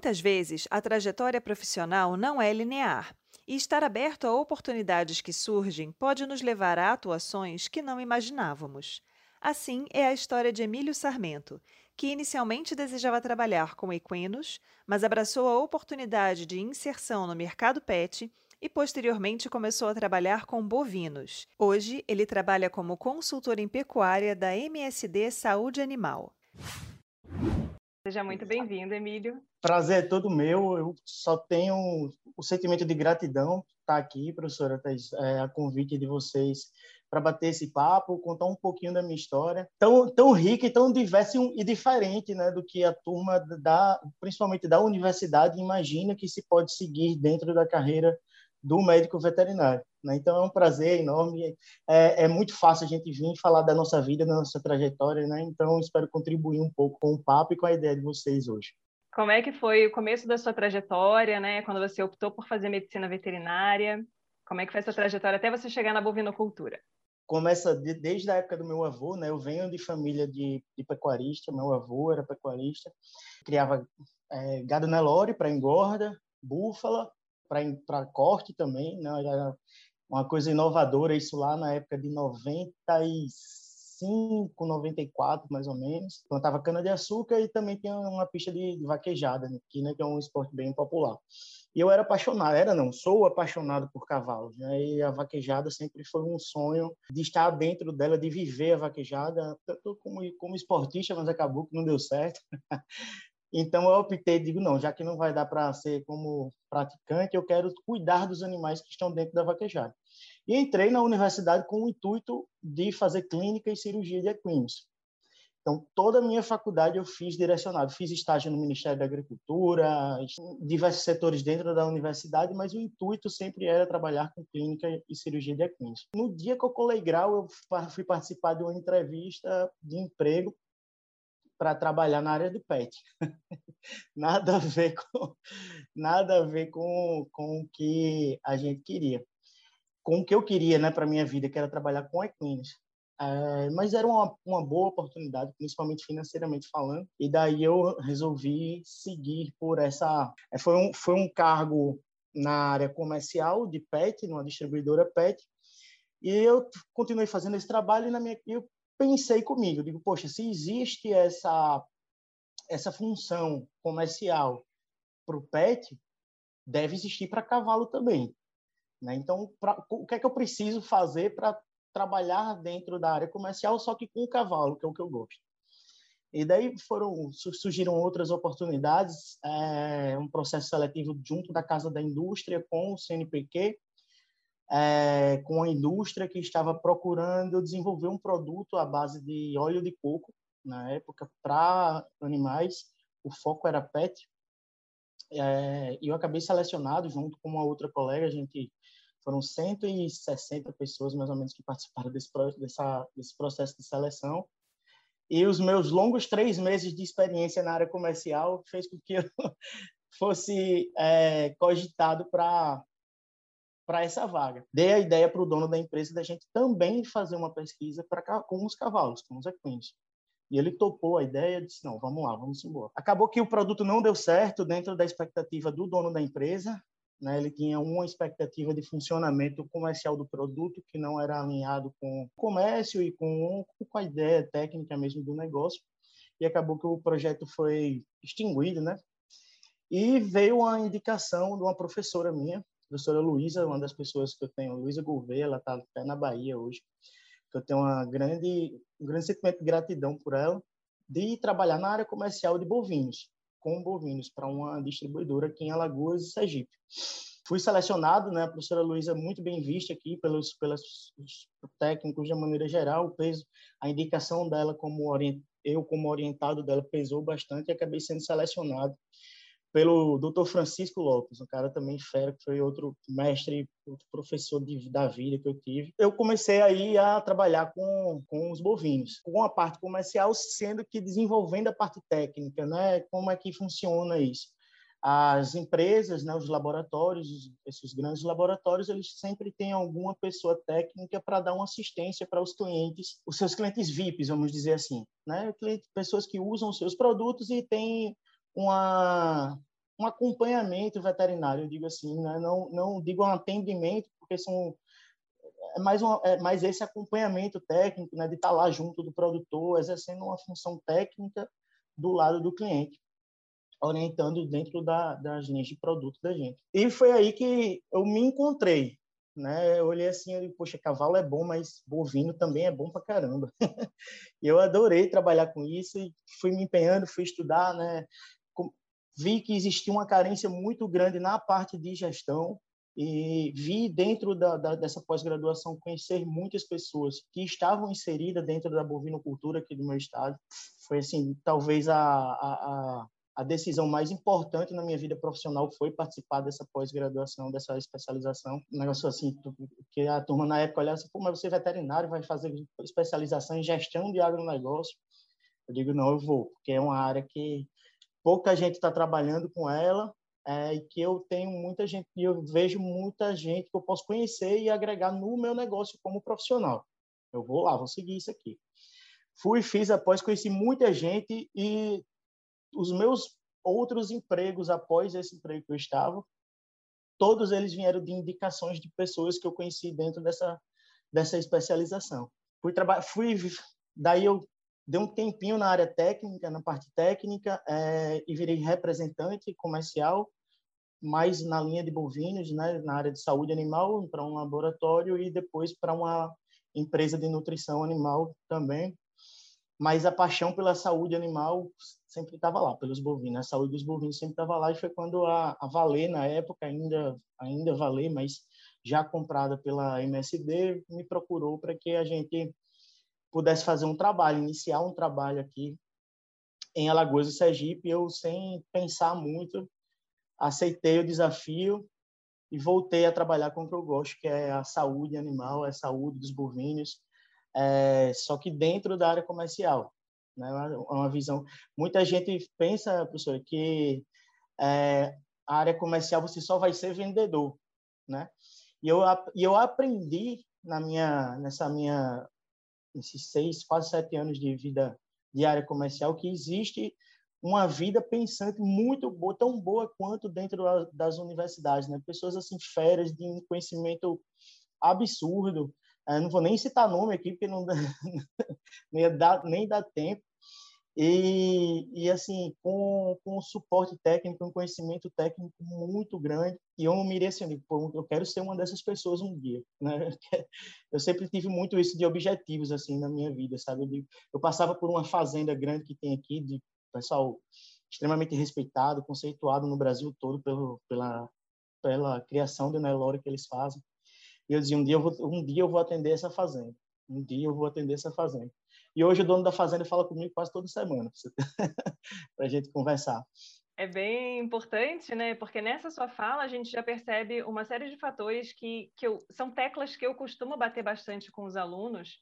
Muitas vezes, a trajetória profissional não é linear, e estar aberto a oportunidades que surgem pode nos levar a atuações que não imaginávamos. Assim é a história de Emílio Sarmento, que inicialmente desejava trabalhar com equinos, mas abraçou a oportunidade de inserção no mercado pet e posteriormente começou a trabalhar com bovinos. Hoje, ele trabalha como consultor em pecuária da MSD Saúde Animal. Seja muito bem-vindo, Emílio. Prazer é todo meu. Eu só tenho o sentimento de gratidão estar aqui, professora Thais, é, a convite de vocês para bater esse papo, contar um pouquinho da minha história, tão, tão rica e tão diversa e diferente né, do que a turma, da, principalmente da universidade, imagina que se pode seguir dentro da carreira do médico veterinário. Né? Então é um prazer enorme. É, é, muito fácil a gente vir falar da nossa vida, da nossa trajetória, né? Então espero contribuir um pouco com o papo e com a ideia de vocês hoje. Como é que foi o começo da sua trajetória, né? Quando você optou por fazer medicina veterinária? Como é que foi essa trajetória até você chegar na bovinocultura? Começa de, desde a época do meu avô, né? Eu venho de família de, de pecuarista. Meu avô era pecuarista, criava é, gado Nelore para engorda, búfala para corte também, né? Era uma coisa inovadora isso lá na época de 95, 94 mais ou menos. Plantava cana de açúcar e também tinha uma pista de, vaquejada né? aqui, né? Que é um esporte bem popular. E eu era apaixonado, era não, sou apaixonado por cavalos, né? E a vaquejada sempre foi um sonho de estar dentro dela, de viver a vaquejada, tanto como como esportista, mas acabou que não deu certo. Então eu optei, digo, não, já que não vai dar para ser como praticante, eu quero cuidar dos animais que estão dentro da vaquejada. E entrei na universidade com o intuito de fazer clínica e cirurgia de equinos. Então, toda a minha faculdade eu fiz direcionado. Fiz estágio no Ministério da Agricultura, diversos setores dentro da universidade, mas o intuito sempre era trabalhar com clínica e cirurgia de equinos. No dia que eu colei grau, eu fui participar de uma entrevista de emprego para trabalhar na área do pet. nada a ver com nada a ver com, com o que a gente queria. Com o que eu queria, né, para minha vida, que era trabalhar com equinos. É, mas era uma, uma boa oportunidade, principalmente financeiramente falando, e daí eu resolvi seguir por essa. É, foi um, foi um cargo na área comercial de pet, numa distribuidora pet, e eu continuei fazendo esse trabalho e na minha eu pensei comigo, digo, poxa, se existe essa essa função comercial para o pet, deve existir para cavalo também. Né? Então, pra, o que é que eu preciso fazer para trabalhar dentro da área comercial, só que com o cavalo, que é o que eu gosto? E daí foram surgiram outras oportunidades, é, um processo seletivo junto da Casa da Indústria com o CNPq, é, com a indústria que estava procurando desenvolver um produto à base de óleo de coco, na época, para animais. O foco era pet. É, e eu acabei selecionado junto com uma outra colega, a gente foram 160 pessoas mais ou menos que participaram desse, dessa, desse processo de seleção. E os meus longos três meses de experiência na área comercial fez com que eu fosse é, cogitado para para essa vaga. Dei a ideia para o dono da empresa da gente também fazer uma pesquisa para com os cavalos, com os equinos. E ele topou a ideia disse: não, vamos lá, vamos embora. Acabou que o produto não deu certo dentro da expectativa do dono da empresa. Né? Ele tinha uma expectativa de funcionamento comercial do produto que não era alinhado com o comércio e com, com a ideia técnica mesmo do negócio. E acabou que o projeto foi extinguido, né? E veio a indicação de uma professora minha, professora Luísa, uma das pessoas que eu tenho, Luísa Gouveia, ela está até na Bahia hoje, que eu tenho uma grande, um grande sentimento de gratidão por ela, de trabalhar na área comercial de bovinos, com bovinos, para uma distribuidora aqui em Alagoas e Sergipe. fui selecionado, né? A professora Luísa muito bem vista aqui pelos, pelos técnicos de maneira geral, o peso, a indicação dela como orient, eu como orientado dela pesou bastante e acabei sendo selecionado pelo Dr. Francisco Lopes, um cara também fera, que foi outro mestre, outro professor de, da vida que eu tive. Eu comecei aí a trabalhar com, com os bovinos, com a parte comercial, sendo que desenvolvendo a parte técnica, né? Como é que funciona isso? As empresas, né, os laboratórios, esses grandes laboratórios, eles sempre têm alguma pessoa técnica para dar uma assistência para os clientes, os seus clientes VIPs, vamos dizer assim, né? Pessoas que usam os seus produtos e têm uma, um acompanhamento veterinário, eu digo assim, né? não, não digo um atendimento, porque são é mais, uma, é mais esse acompanhamento técnico, né, de estar lá junto do produtor, exercendo uma função técnica do lado do cliente, orientando dentro da, das linhas de produto da gente. E foi aí que eu me encontrei, né? Eu olhei assim, eu digo, poxa, cavalo é bom, mas bovino também é bom pra caramba. e eu adorei trabalhar com isso e fui me empenhando, fui estudar, né? Vi que existia uma carência muito grande na parte de gestão e vi dentro da, da, dessa pós-graduação conhecer muitas pessoas que estavam inseridas dentro da bovinocultura aqui do meu estado. Foi assim, talvez a, a, a decisão mais importante na minha vida profissional foi participar dessa pós-graduação, dessa especialização. Um negócio assim, que a turma na época olhava assim, pô, mas você é veterinário, vai fazer especialização em gestão de agronegócio? Eu digo, não, eu vou, porque é uma área que pouca gente está trabalhando com ela é, e que eu tenho muita gente, e eu vejo muita gente que eu posso conhecer e agregar no meu negócio como profissional. Eu vou lá, vou seguir isso aqui. Fui, fiz após, conheci muita gente e os meus outros empregos após esse emprego que eu estava, todos eles vieram de indicações de pessoas que eu conheci dentro dessa dessa especialização. Fui fui daí eu dei um tempinho na área técnica, na parte técnica, é, e virei representante comercial, mais na linha de bovinos, né, na área de saúde animal, para um laboratório e depois para uma empresa de nutrição animal também. Mas a paixão pela saúde animal sempre estava lá, pelos bovinos. A saúde dos bovinos sempre estava lá e foi quando a, a Valer, na época, ainda, ainda Valer, mas já comprada pela MSD, me procurou para que a gente pudesse fazer um trabalho, iniciar um trabalho aqui em Alagoas e Sergipe, eu sem pensar muito aceitei o desafio e voltei a trabalhar com o que eu gosto, que é a saúde animal, é a saúde dos bovinos, é, só que dentro da área comercial. Né? É uma visão. Muita gente pensa, professor, que é, a área comercial você só vai ser vendedor, né? E eu, e eu aprendi na minha, nessa minha nesses seis, quase sete anos de vida de área comercial, que existe uma vida pensante muito boa, tão boa quanto dentro das universidades, né? Pessoas assim feras de um conhecimento absurdo. Eu é, não vou nem citar nome aqui porque não nem dá nem dá tempo, e, e assim, com, com um suporte técnico, um conhecimento técnico muito grande, e eu mirei assim, eu quero ser uma dessas pessoas um dia, né? Eu sempre tive muito isso de objetivos, assim, na minha vida, sabe? Eu, eu passava por uma fazenda grande que tem aqui, de pessoal extremamente respeitado, conceituado no Brasil todo pelo, pela, pela criação de Nelore que eles fazem, e eu dizia, um dia eu vou, um dia eu vou atender essa fazenda, um dia eu vou atender essa fazenda. E hoje o dono da fazenda fala comigo quase toda semana, para a gente conversar. É bem importante, né? Porque nessa sua fala a gente já percebe uma série de fatores que, que eu, são teclas que eu costumo bater bastante com os alunos,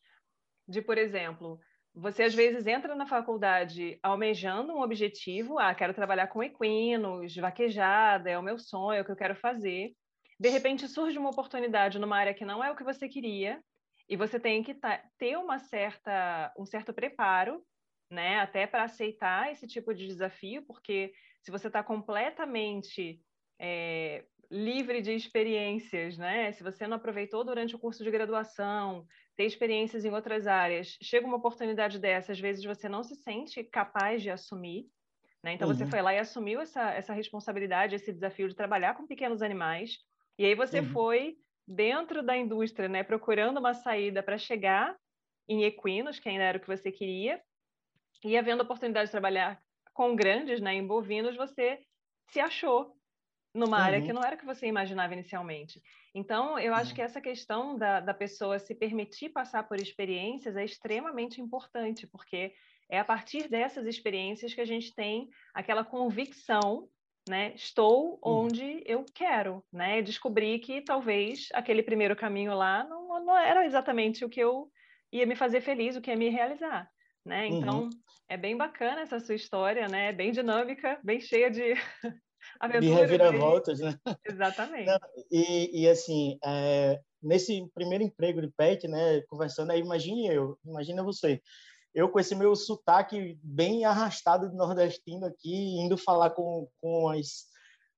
de, por exemplo, você às vezes entra na faculdade almejando um objetivo, ah, quero trabalhar com equinos, vaquejada, é o meu sonho, é o que eu quero fazer. De repente surge uma oportunidade numa área que não é o que você queria, e você tem que ter uma certa, um certo preparo, né, até para aceitar esse tipo de desafio, porque se você está completamente é, livre de experiências, né, se você não aproveitou durante o curso de graduação, ter experiências em outras áreas, chega uma oportunidade dessa, às vezes você não se sente capaz de assumir, né? Então uhum. você foi lá e assumiu essa, essa responsabilidade, esse desafio de trabalhar com pequenos animais, e aí você uhum. foi dentro da indústria, né, procurando uma saída para chegar em equinos, que ainda era o que você queria, e havendo a oportunidade de trabalhar com grandes, né, em bovinos, você se achou numa uhum. área que não era o que você imaginava inicialmente. Então, eu acho uhum. que essa questão da, da pessoa se permitir passar por experiências é extremamente importante, porque é a partir dessas experiências que a gente tem aquela convicção, né? Estou uhum. onde eu quero, né? Descobri que talvez aquele primeiro caminho lá não, não era exatamente o que eu ia me fazer feliz, o que ia me realizar, né? Então, uhum. é bem bacana essa sua história, né? Bem dinâmica, bem cheia de de reviravoltas, né? Exatamente. Não, e, e, assim, é, nesse primeiro emprego de pet, né, conversando aí, imagine eu, imagina você, eu com esse meu sotaque bem arrastado de nordestino aqui, indo falar com, com as,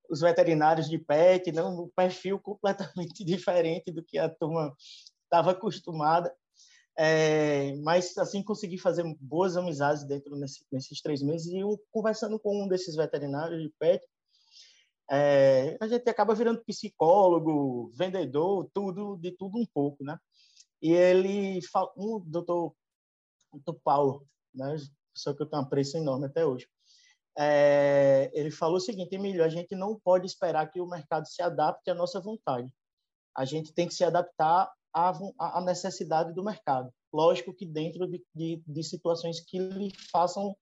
os veterinários de pet, né, um perfil completamente diferente do que a turma estava acostumada. É, mas assim consegui fazer boas amizades dentro nesse, nesses três meses e eu, conversando com um desses veterinários de pet é, a gente acaba virando psicólogo, vendedor, tudo de tudo um pouco, né? E ele, um doutor, doutor Paulo, né? Só que eu tenho um apreço enorme até hoje. É, ele falou o seguinte, Emílio, a gente não pode esperar que o mercado se adapte à nossa vontade. A gente tem que se adaptar à, à necessidade do mercado. Lógico que dentro de, de, de situações que lhe façam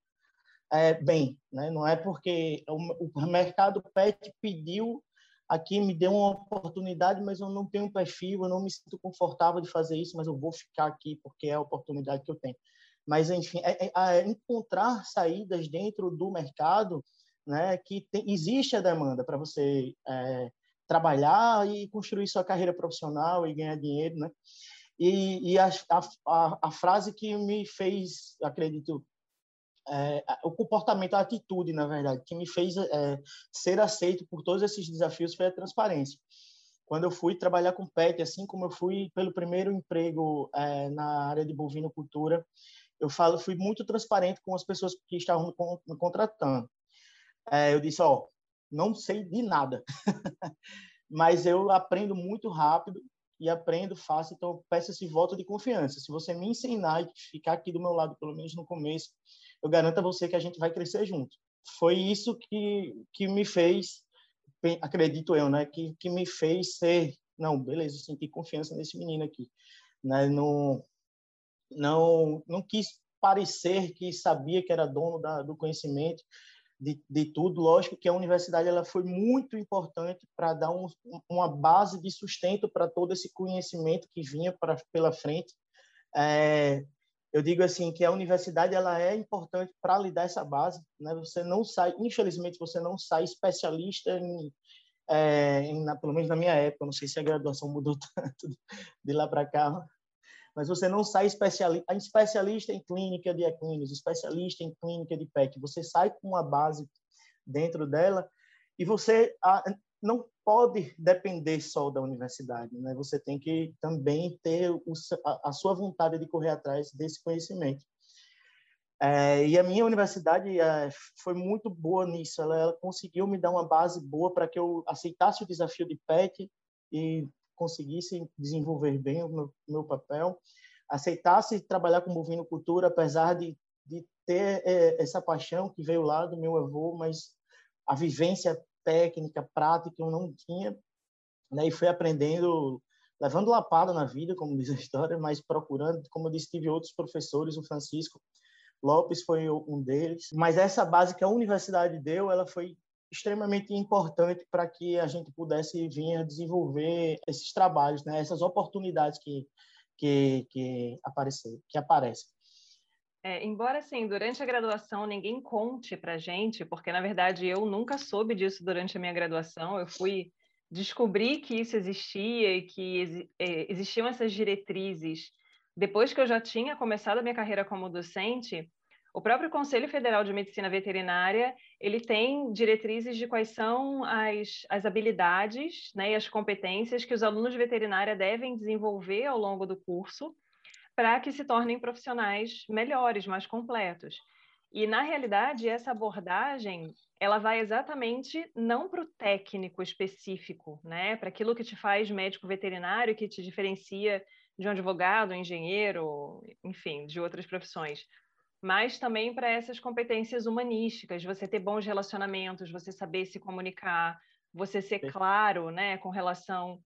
é, bem, né? Não é porque o, o mercado pet pediu aqui me deu uma oportunidade, mas eu não tenho perfil, eu não me sinto confortável de fazer isso, mas eu vou ficar aqui porque é a oportunidade que eu tenho. Mas enfim, é, é, é encontrar saídas dentro do mercado, né? Que tem, existe a demanda para você é, trabalhar e construir sua carreira profissional e ganhar dinheiro, né? E, e a, a, a, frase que me fez, acredito, é, o comportamento, a atitude, na verdade, que me fez é, ser aceito por todos esses desafios foi a transparência. Quando eu fui trabalhar com PET, assim como eu fui pelo primeiro emprego é, na área de bovinocultura, eu falo, fui muito transparente com as pessoas que estavam me contratando. É, eu disse, ó, não sei de nada, mas eu aprendo muito rápido e aprendo fácil, então peço esse voto de confiança. Se você me ensinar e ficar aqui do meu lado, pelo menos no começo, eu garanto a você que a gente vai crescer junto. Foi isso que, que me fez, acredito eu, né, que, que me fez ser, não, beleza, senti confiança nesse menino aqui, né, não, não, não quis parecer que sabia que era dono da, do conhecimento, de, de, tudo. Lógico que a universidade ela foi muito importante para dar um, uma base de sustento para todo esse conhecimento que vinha pra, pela frente. É, eu digo assim que a universidade ela é importante para lhe dar essa base né você não sai infelizmente você não sai especialista em, é, em na, pelo menos na minha época não sei se a graduação mudou tanto de lá para cá mas você não sai especialista especialista em clínica de equinos especialista em clínica de PEC você sai com uma base dentro dela e você não pode depender só da universidade, né? Você tem que também ter a, sua vontade de correr atrás desse conhecimento. É, e a minha universidade é, foi muito boa nisso. Ela, ela, conseguiu me dar uma base boa para que eu aceitasse o desafio de PET e conseguisse desenvolver bem o meu, meu papel, aceitasse trabalhar com bovinocultura, apesar de, de ter é, essa paixão que veio lá do meu avô, mas a vivência técnica, prática, eu não tinha, né? E fui aprendendo, levando lapada na vida, como diz a história, mas procurando, como eu disse, tive outros professores, o Francisco Lopes foi um deles, mas essa base que a universidade deu, ela foi extremamente importante para que a gente pudesse vir a desenvolver esses trabalhos, né? Essas oportunidades que que que aparecer, que aparecem. É, embora, assim, durante a graduação ninguém conte para gente, porque, na verdade, eu nunca soube disso durante a minha graduação, eu fui descobrir que isso existia e que é, existiam essas diretrizes depois que eu já tinha começado a minha carreira como docente, o próprio Conselho Federal de Medicina Veterinária, ele tem diretrizes de quais são as, as habilidades né, e as competências que os alunos de veterinária devem desenvolver ao longo do curso, para que se tornem profissionais melhores, mais completos. E, na realidade, essa abordagem ela vai exatamente não para o técnico específico, né? para aquilo que te faz médico veterinário, que te diferencia de um advogado, um engenheiro, enfim, de outras profissões, mas também para essas competências humanísticas, você ter bons relacionamentos, você saber se comunicar, você ser claro, né, com relação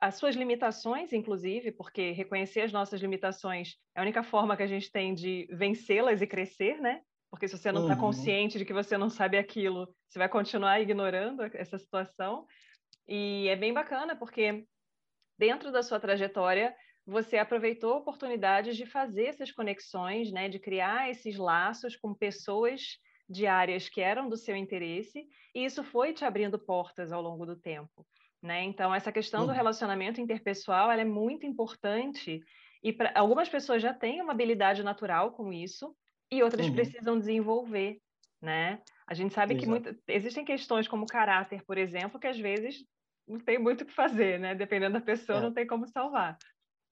às suas limitações, inclusive, porque reconhecer as nossas limitações é a única forma que a gente tem de vencê-las e crescer, né? Porque se você não está uhum. consciente de que você não sabe aquilo, você vai continuar ignorando essa situação. E é bem bacana, porque dentro da sua trajetória, você aproveitou oportunidades de fazer essas conexões, né, de criar esses laços com pessoas de áreas que eram do seu interesse, e isso foi te abrindo portas ao longo do tempo. Né? Então, essa questão uhum. do relacionamento interpessoal é muito importante, e pra, algumas pessoas já têm uma habilidade natural com isso, e outras uhum. precisam desenvolver. Né? A gente sabe Exato. que muito, existem questões como caráter, por exemplo, que às vezes não tem muito o que fazer, né? Dependendo da pessoa, é. não tem como salvar.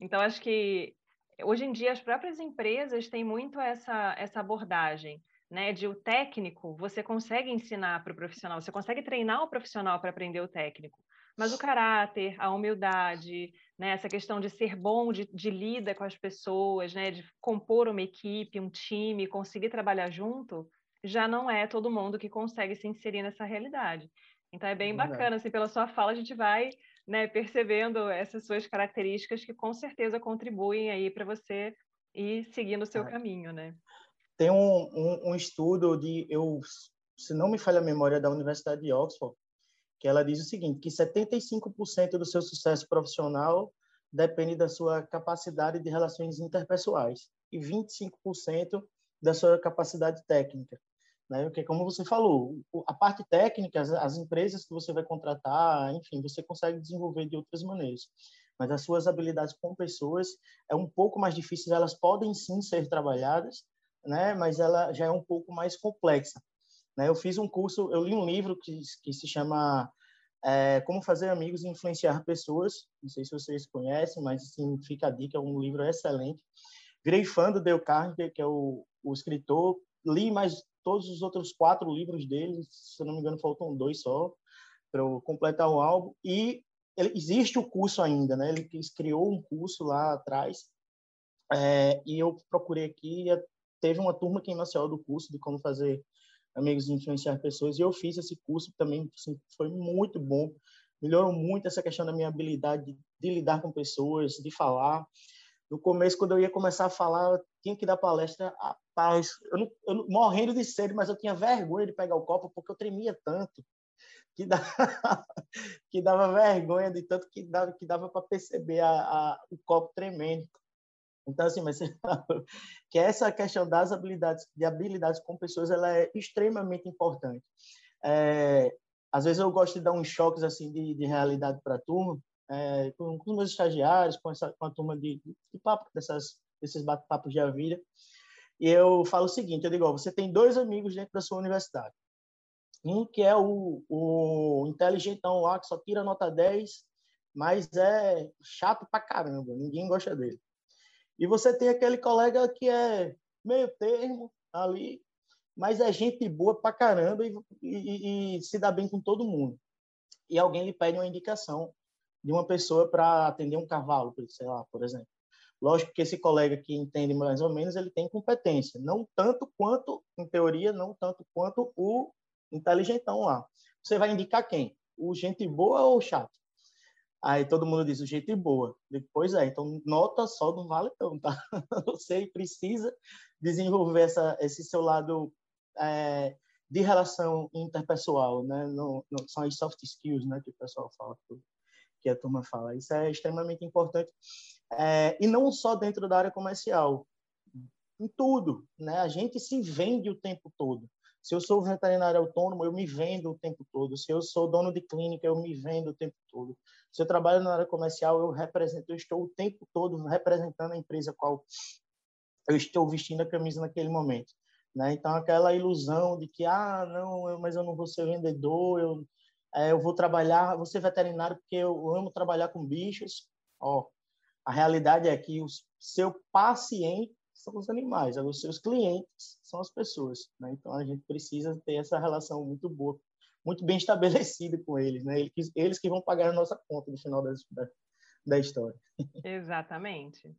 Então, acho que hoje em dia as próprias empresas têm muito essa, essa abordagem né, de o técnico, você consegue ensinar para o profissional, você consegue treinar o profissional para aprender o técnico, mas o caráter, a humildade, né, essa questão de ser bom, de, de lida com as pessoas, né, de compor uma equipe, um time, conseguir trabalhar junto, já não é todo mundo que consegue se inserir nessa realidade. Então é bem é bacana, assim, pela sua fala a gente vai né, percebendo essas suas características que com certeza contribuem aí para você ir seguindo o seu é. caminho, né? Tem um, um, um, estudo de, eu, se não me falha a memória, da Universidade de Oxford, que ela diz o seguinte, que 75% do seu sucesso profissional depende da sua capacidade de relações interpessoais e 25% da sua capacidade técnica. Né? Porque, como você falou, a parte técnica, as, as empresas que você vai contratar, enfim, você consegue desenvolver de outras maneiras. Mas as suas habilidades com pessoas é um pouco mais difícil, elas podem sim ser trabalhadas, né? Mas ela já é um pouco mais complexa. Né? Eu fiz um curso, eu li um livro que, que se chama é, Como Fazer Amigos e Influenciar Pessoas. Não sei se vocês conhecem, mas assim, fica a dica, é um livro excelente. Virei fã do Dale Carnegie, que é o, o escritor. Li mais todos os outros quatro livros dele, se eu não me engano, faltam dois só para completar o álbum. E ele, existe o curso ainda, né? Ele criou um curso lá atrás. É, e eu procurei aqui teve uma turma aqui em Maceió do curso de como fazer amigos e influenciar pessoas, e eu fiz esse curso também, assim, foi muito bom, melhorou muito essa questão da minha habilidade de, de lidar com pessoas, de falar. No começo, quando eu ia começar a falar, eu tinha que dar palestra, rapaz, eu, não, eu morrendo de sede, mas eu tinha vergonha de pegar o copo, porque eu tremia tanto, que dava, que dava vergonha de tanto que dava, que dava para perceber a, a, o copo tremendo. Então, assim, mas que essa questão das habilidades, de habilidades com pessoas, ela é extremamente importante. É, às vezes eu gosto de dar uns choques, assim, de, de realidade para a turma, é, com, com, os meus estagiários, com, essa, com a turma de, de papo, dessas, desses bate-papos de vida. E eu falo o seguinte, eu digo, ó, você tem dois amigos dentro da sua universidade. Um que é o, o inteligentão lá, que só tira nota 10, mas é chato pra caramba, ninguém gosta dele. E você tem aquele colega que é meio termo ali, mas é gente boa pra caramba e, e, e se dá bem com todo mundo. E alguém lhe pede uma indicação de uma pessoa para atender um cavalo, sei lá, por exemplo. Lógico que esse colega que entende mais ou menos, ele tem competência, não tanto quanto, em teoria, não tanto quanto o inteligentão lá. Você vai indicar quem? O gente boa ou o chato? Aí todo mundo diz, o jeito boa. Depois é, então nota só não vale não, tá? Você precisa desenvolver essa, esse seu lado é, de relação interpessoal, né? No, no, são as soft skills, né? Que o pessoal fala, que a turma fala. Isso é extremamente importante. É, e não só dentro da área comercial, em tudo, né? A gente se vende o tempo todo. Se eu sou veterinário autônomo, eu me vendo o tempo todo. Se eu sou dono de clínica, eu me vendo o tempo todo. Se eu trabalho na área comercial, eu represento, eu estou o tempo todo representando a empresa qual eu estou vestindo a camisa naquele momento. Né? Então, aquela ilusão de que, ah, não, mas eu não vou ser vendedor, eu, é, eu vou trabalhar, vou ser veterinário porque eu amo trabalhar com bichos. Ó, a realidade é que o seu paciente são os animais, os seus clientes são as pessoas. Né? Então a gente precisa ter essa relação muito boa, muito bem estabelecida com eles, né? Eles, que vão pagar a nossa conta no final da, da história. Exatamente.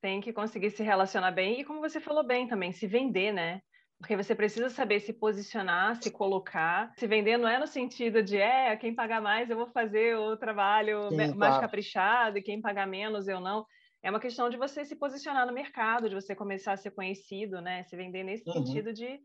Tem que conseguir se relacionar bem e, como você falou bem também, se vender, né? Porque você precisa saber se posicionar, se colocar. Se vender não é no sentido de, é, quem pagar mais eu vou fazer o trabalho Sim, mais claro. caprichado e quem pagar menos eu não. É uma questão de você se posicionar no mercado, de você começar a ser conhecido, né? Se vender nesse uhum. sentido de,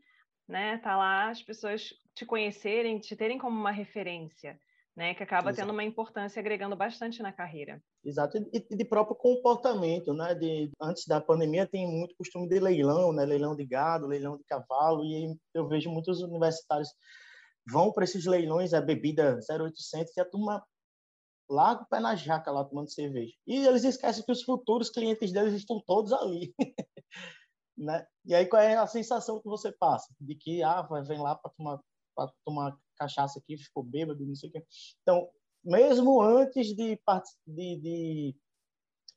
né, tá lá as pessoas te conhecerem, te terem como uma referência né? Que acaba Exato. tendo uma importância agregando bastante na carreira. Exato, e de próprio comportamento, né? De, antes da pandemia tem muito costume de leilão, né? Leilão de gado, leilão de cavalo, e eu vejo muitos universitários vão para esses leilões, a bebida 0800, e a turma larga o pé na jaca lá tomando cerveja. E eles esquecem que os futuros clientes deles estão todos ali. né? E aí qual é a sensação que você passa? De que, ah, vem lá para tomar, tomar cachaça aqui, ficou bêbado, não sei o quê. Então, mesmo antes de, de, de,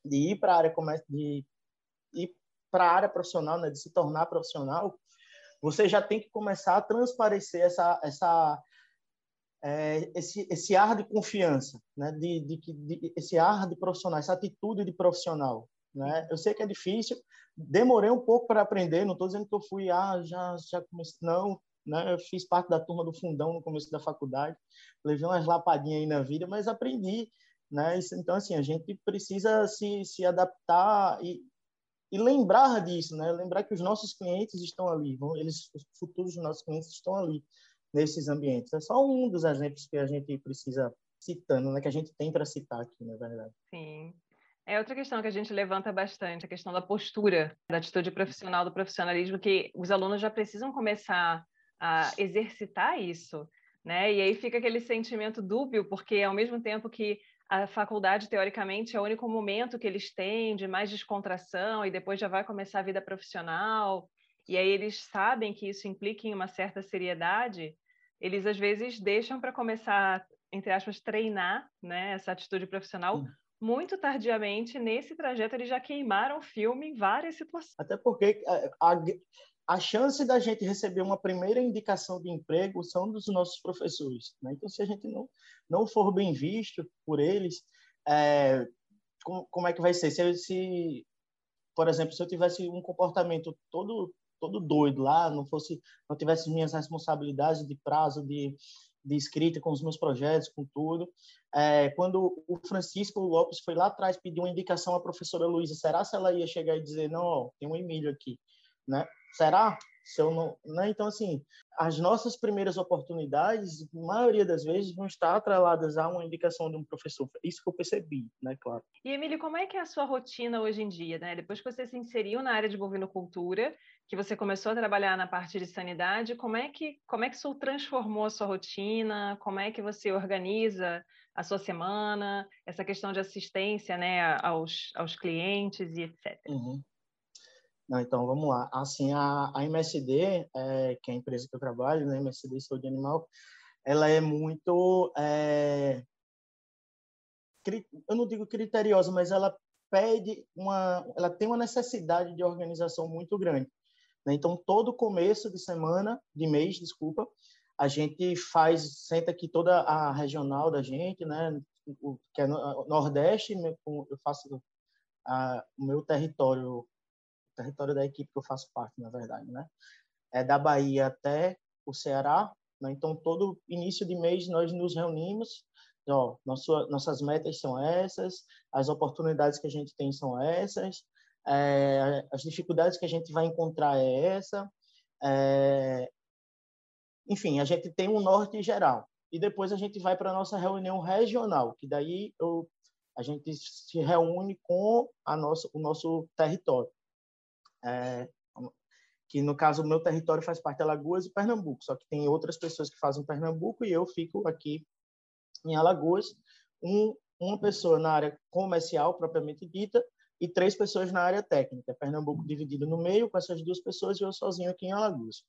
de ir para a área de ir para a área profissional, né, de se tornar profissional, você já tem que começar a transparecer essa, essa, é, esse, esse ar de confiança, né, de, de, de, esse ar de profissional, essa atitude de profissional. Né? Eu sei que é difícil, demorei um pouco para aprender, não estou dizendo que eu fui, ah, já, já comecei, não, né? Eu fiz parte da turma do fundão no começo da faculdade, levei umas lapadinhas aí na vida, mas aprendi, né? Então assim a gente precisa se, se adaptar e, e lembrar disso, né? Lembrar que os nossos clientes estão ali, vão, eles, os futuros nossos clientes estão ali nesses ambientes. É só um dos exemplos que a gente precisa citando, né? Que a gente tem para citar aqui, na verdade. Sim. É outra questão que a gente levanta bastante, a questão da postura, da atitude profissional, do profissionalismo, que os alunos já precisam começar a exercitar isso, né? E aí fica aquele sentimento dúbio, porque ao mesmo tempo que a faculdade, teoricamente, é o único momento que eles têm de mais descontração e depois já vai começar a vida profissional, e aí eles sabem que isso implica em uma certa seriedade, eles às vezes deixam para começar, entre aspas, treinar né, essa atitude profissional Sim. muito tardiamente. Nesse trajeto, eles já queimaram o filme em várias situações. Até porque a, a, a chance da gente receber uma primeira indicação de emprego são dos nossos professores. Né? Então, se a gente não, não for bem visto por eles, é, como, como, é que vai ser? Se, se, por exemplo, se eu tivesse um comportamento todo todo doido lá, não fosse, não tivesse minhas responsabilidades de prazo, de, de escrita com os meus projetos, com tudo. É, quando o Francisco Lopes foi lá atrás pedir uma indicação à professora Luísa, será se ela ia chegar e dizer, não, ó, tem um Emílio aqui, né? Será? Se eu não, né? Então, assim, as nossas primeiras oportunidades, a maioria das vezes, vão estar atreladas a uma indicação de um professor. Isso que eu percebi, né, claro. E, Emílio, como é que é a sua rotina hoje em dia, né? Depois que você se inseriu na área de bovinocultura, que você começou a trabalhar na parte de sanidade, como é que como é que isso transformou a sua rotina? Como é que você organiza a sua semana? Essa questão de assistência, né, aos, aos clientes e etc. Uhum. Não, então, vamos lá. Assim, a, a MSD, é, que é a empresa que eu trabalho, né, MSD Saúde Animal, ela é muito, é, eu não digo criteriosa, mas ela pede uma, ela tem uma necessidade de organização muito grande. Né? Então, todo começo de semana, de mês, desculpa, a gente faz, senta aqui toda a regional da gente, né, o, que é no, Nordeste, eu faço a, o meu território território da equipe que eu faço parte, na verdade, né? É da Bahia até o Ceará, né? Então, todo início de mês nós nos reunimos, ó, nossa, nossas metas são essas, as oportunidades que a gente tem são essas, é, as dificuldades que a gente vai encontrar é essa, é, enfim, a gente tem um norte geral. E depois a gente vai para a nossa reunião regional, que daí eu, a gente se reúne com a nossa, o nosso território é, que no caso o meu território faz parte de Alagoas e Pernambuco, só que tem outras pessoas que fazem Pernambuco e eu fico aqui em Alagoas, um, uma pessoa na área comercial propriamente dita e três pessoas na área técnica. Pernambuco dividido no meio com essas duas pessoas e eu sozinho aqui em Alagoas.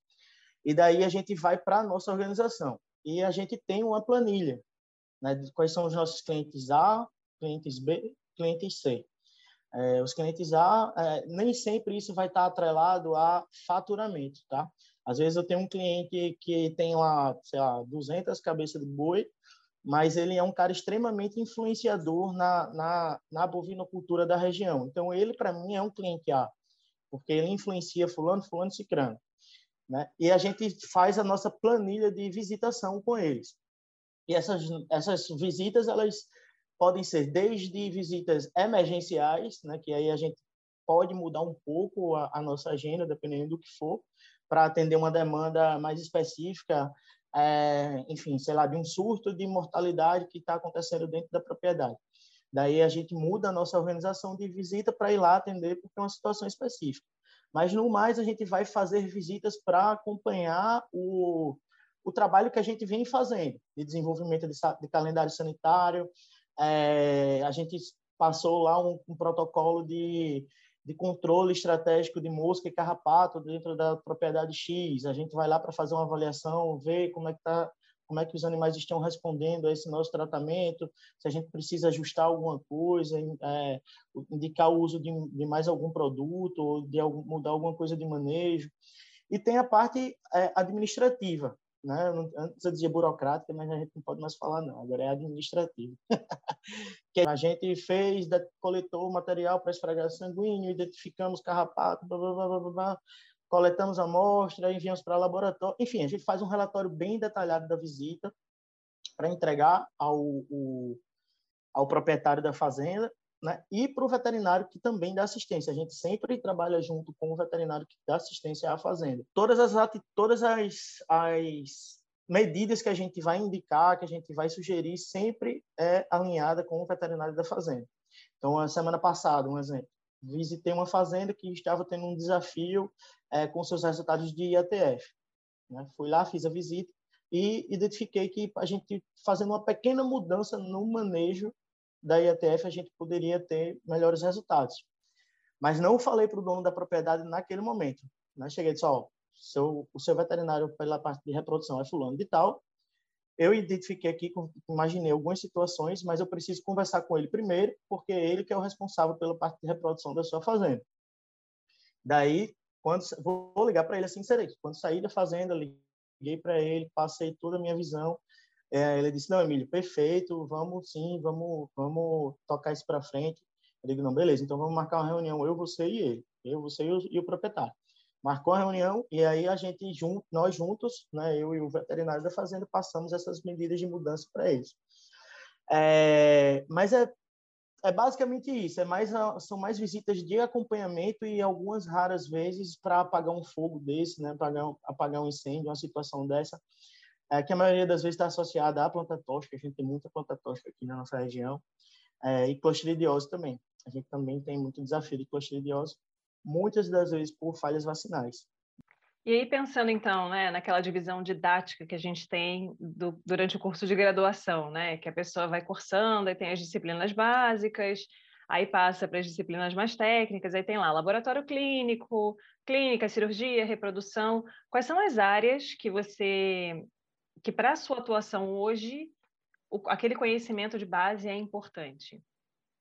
E daí a gente vai para a nossa organização e a gente tem uma planilha, né, de quais são os nossos clientes A, clientes B, clientes C. É, os clientes A, é, nem sempre isso vai estar atrelado a faturamento, tá? Às vezes eu tenho um cliente que tem lá, sei lá, 200 cabeças de boi, mas ele é um cara extremamente influenciador na, na, na bovinocultura da região. Então, ele, para mim, é um cliente A, porque ele influencia fulano, fulano, cicrano. né? E a gente faz a nossa planilha de visitação com eles. E essas, essas visitas, elas podem ser desde visitas emergenciais, né? Que aí a gente pode mudar um pouco a, a nossa agenda, dependendo do que for, para atender uma demanda mais específica, é, enfim, sei lá, de um surto de mortalidade que está acontecendo dentro da propriedade. Daí a gente muda a nossa organização de visita para ir lá atender porque é uma situação específica. Mas no mais a gente vai fazer visitas para acompanhar o, o trabalho que a gente vem fazendo de desenvolvimento de, de calendário sanitário. É, a gente passou lá um, um protocolo de de controle estratégico de mosca e carrapato dentro da propriedade X. A gente vai lá para fazer uma avaliação, ver como é que tá, como é que os animais estão respondendo a esse nosso tratamento, se a gente precisa ajustar alguma coisa, é, indicar o uso de, de, mais algum produto, ou de algum, mudar alguma coisa de manejo. E tem a parte é, administrativa, né? Antes eu dizia burocrática, mas a gente não pode mais falar não, agora é administrativo. que a gente fez, coletou o material para esfregar sanguíneo, identificamos carrapato, blá, blá, blá, blá, blá, coletamos a amostra, enviamos para laboratório. Enfim, a gente faz um relatório bem detalhado da visita para entregar ao, ao proprietário da fazenda né? e para o veterinário que também dá assistência. A gente sempre trabalha junto com o veterinário que dá assistência à fazenda. Todas as, todas as, as medidas que a gente vai indicar, que a gente vai sugerir, sempre é alinhada com o veterinário da fazenda. Então, a semana passada, um exemplo, visitei uma fazenda que estava tendo um desafio é, com seus resultados de IATF. Né? Fui lá, fiz a visita e identifiquei que a gente fazendo uma pequena mudança no manejo da IATF a gente poderia ter melhores resultados. Mas não falei para o dono da propriedade naquele momento. Né? Cheguei e disse, ó, seu, o seu veterinário pela parte de reprodução é fulano de tal. Eu identifiquei aqui, imaginei algumas situações, mas eu preciso conversar com ele primeiro, porque é ele que é o responsável pela parte de reprodução da sua fazenda. Daí, quando vou ligar para ele assim, serei. Quando saí da fazenda, liguei para ele, passei toda a minha visão é, ele disse, não, Emílio, perfeito, vamos sim, vamos, vamos tocar isso para frente. Eu digo, não, beleza, então vamos marcar uma reunião, eu, você e ele, eu, você e o, e o proprietário. Marcou a reunião e aí a gente, junto, nós juntos, né, eu e o veterinário da fazenda, passamos essas medidas de mudança para eles. É, mas é, é basicamente isso, é mais, são mais visitas de acompanhamento e algumas raras vezes para apagar um fogo desse, né, apagar, apagar um incêndio, uma situação dessa, é, que a maioria das vezes está associada à planta tóxica, a gente tem muita planta tóxica aqui na nossa região, é, e clostridiose também. A gente também tem muito desafio de clostridiose, muitas das vezes por falhas vacinais. E aí, pensando então, né, naquela divisão didática que a gente tem do, durante o curso de graduação, né, que a pessoa vai cursando, e tem as disciplinas básicas, aí passa para as disciplinas mais técnicas, aí tem lá laboratório clínico, clínica, cirurgia, reprodução. Quais são as áreas que você que para a sua atuação hoje, o, aquele conhecimento de base é importante?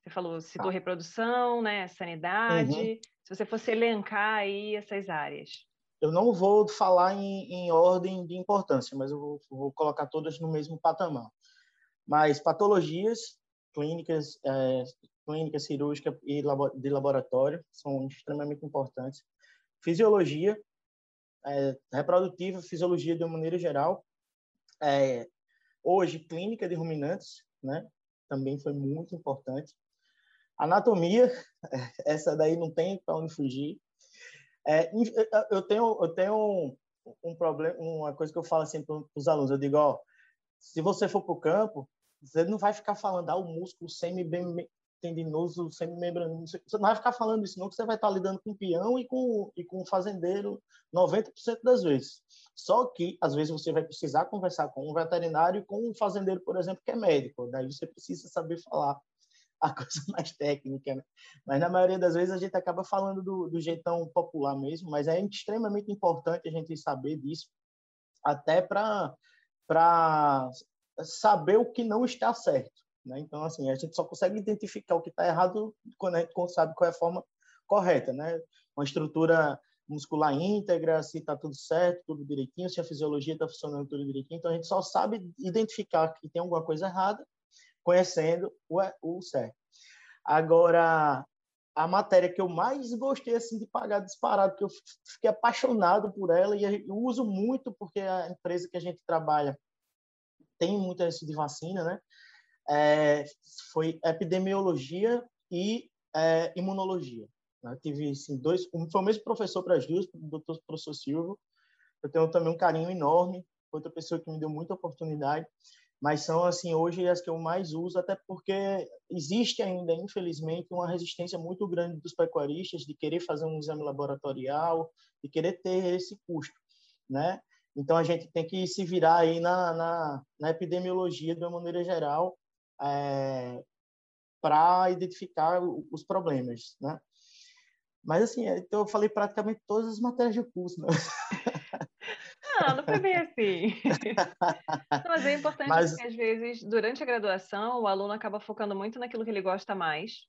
Você falou, citou ah. reprodução, né, sanidade. Uhum. Se você fosse elencar aí essas áreas. Eu não vou falar em, em ordem de importância, mas eu vou, vou, colocar todas no mesmo patamar. Mas patologias clínicas, é, clínica cirúrgica e de laboratório são extremamente importantes. Fisiologia, é, reprodutiva, fisiologia de uma maneira geral, é, hoje, clínica de ruminantes, né? Também foi muito importante. Anatomia, essa daí não tem para onde fugir. É, eu tenho, eu tenho um, um, problema, uma coisa que eu falo assim para os alunos. Eu digo, ó, se você for para o campo, você não vai ficar falando, ah, o músculo semi tendinoso, semimembranoso. Você não vai ficar falando isso, não, que você vai estar lidando com peão e com, e com fazendeiro 90% das vezes. Só que, às vezes, você vai precisar conversar com um veterinário e com um fazendeiro, por exemplo, que é médico. Daí você precisa saber falar a coisa mais técnica, né? Mas, na maioria das vezes, a gente acaba falando do, do jeitão popular mesmo, mas é extremamente importante a gente saber disso, até para saber o que não está certo. Né? Então, assim, a gente só consegue identificar o que está errado quando a gente sabe qual é a forma correta, né? Uma estrutura muscular íntegra, se está tudo certo, tudo direitinho, se a fisiologia está funcionando tudo direitinho. Então, a gente só sabe identificar que tem alguma coisa errada conhecendo o, o certo. Agora, a matéria que eu mais gostei assim de pagar disparado, que eu fiquei apaixonado por ela e uso muito porque a empresa que a gente trabalha tem muito isso de vacina, né? É, foi epidemiologia e é, imunologia. Né? Tive assim, dois, foi o mesmo professor para as duas, o doutor professor Silvio. Eu tenho também um carinho enorme, outra pessoa que me deu muita oportunidade, mas são assim hoje as que eu mais uso, até porque existe ainda, infelizmente, uma resistência muito grande dos pecuaristas de querer fazer um exame laboratorial, de querer ter esse custo, né? Então a gente tem que se virar aí na, na, na epidemiologia de uma maneira geral é, para identificar os problemas, né? Mas, assim, é, então eu falei praticamente todas as matérias de curso, né? Não, não foi bem assim. Mas é importante mas... que, às vezes, durante a graduação, o aluno acaba focando muito naquilo que ele gosta mais,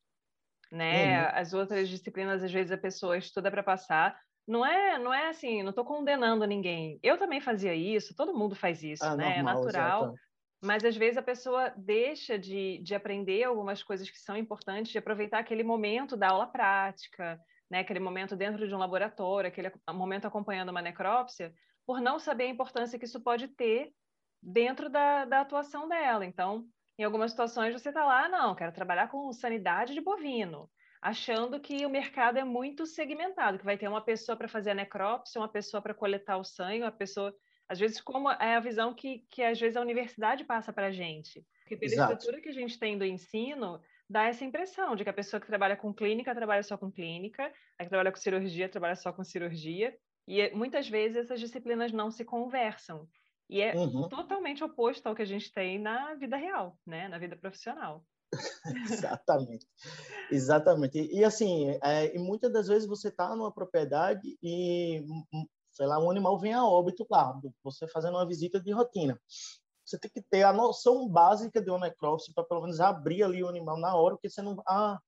né? Uhum. As outras disciplinas, às vezes, a pessoa estuda para passar. Não é, não é assim, não estou condenando ninguém. Eu também fazia isso, todo mundo faz isso, ah, né? Normal, é natural. Exatamente. Mas às vezes a pessoa deixa de, de aprender algumas coisas que são importantes, de aproveitar aquele momento da aula prática, né, aquele momento dentro de um laboratório, aquele momento acompanhando uma necrópsia, por não saber a importância que isso pode ter dentro da, da atuação dela. Então, em algumas situações você está lá, não, quero trabalhar com sanidade de bovino, achando que o mercado é muito segmentado, que vai ter uma pessoa para fazer a necrópsia, uma pessoa para coletar o sangue, uma pessoa. Às vezes, como é a visão que, que às vezes a universidade passa para a gente. Porque pela Exato. estrutura que a gente tem do ensino, dá essa impressão de que a pessoa que trabalha com clínica trabalha só com clínica, a que trabalha com cirurgia trabalha só com cirurgia, e é, muitas vezes essas disciplinas não se conversam. E é uhum. totalmente oposto ao que a gente tem na vida real, né? na vida profissional. Exatamente. Exatamente. E, e assim, é, e muitas das vezes você está numa propriedade e, sei lá, um animal vem a óbito lá, você fazendo uma visita de rotina você tem que ter a noção básica de uma necrópsia para pelo menos abrir ali o animal na hora, porque você não ah,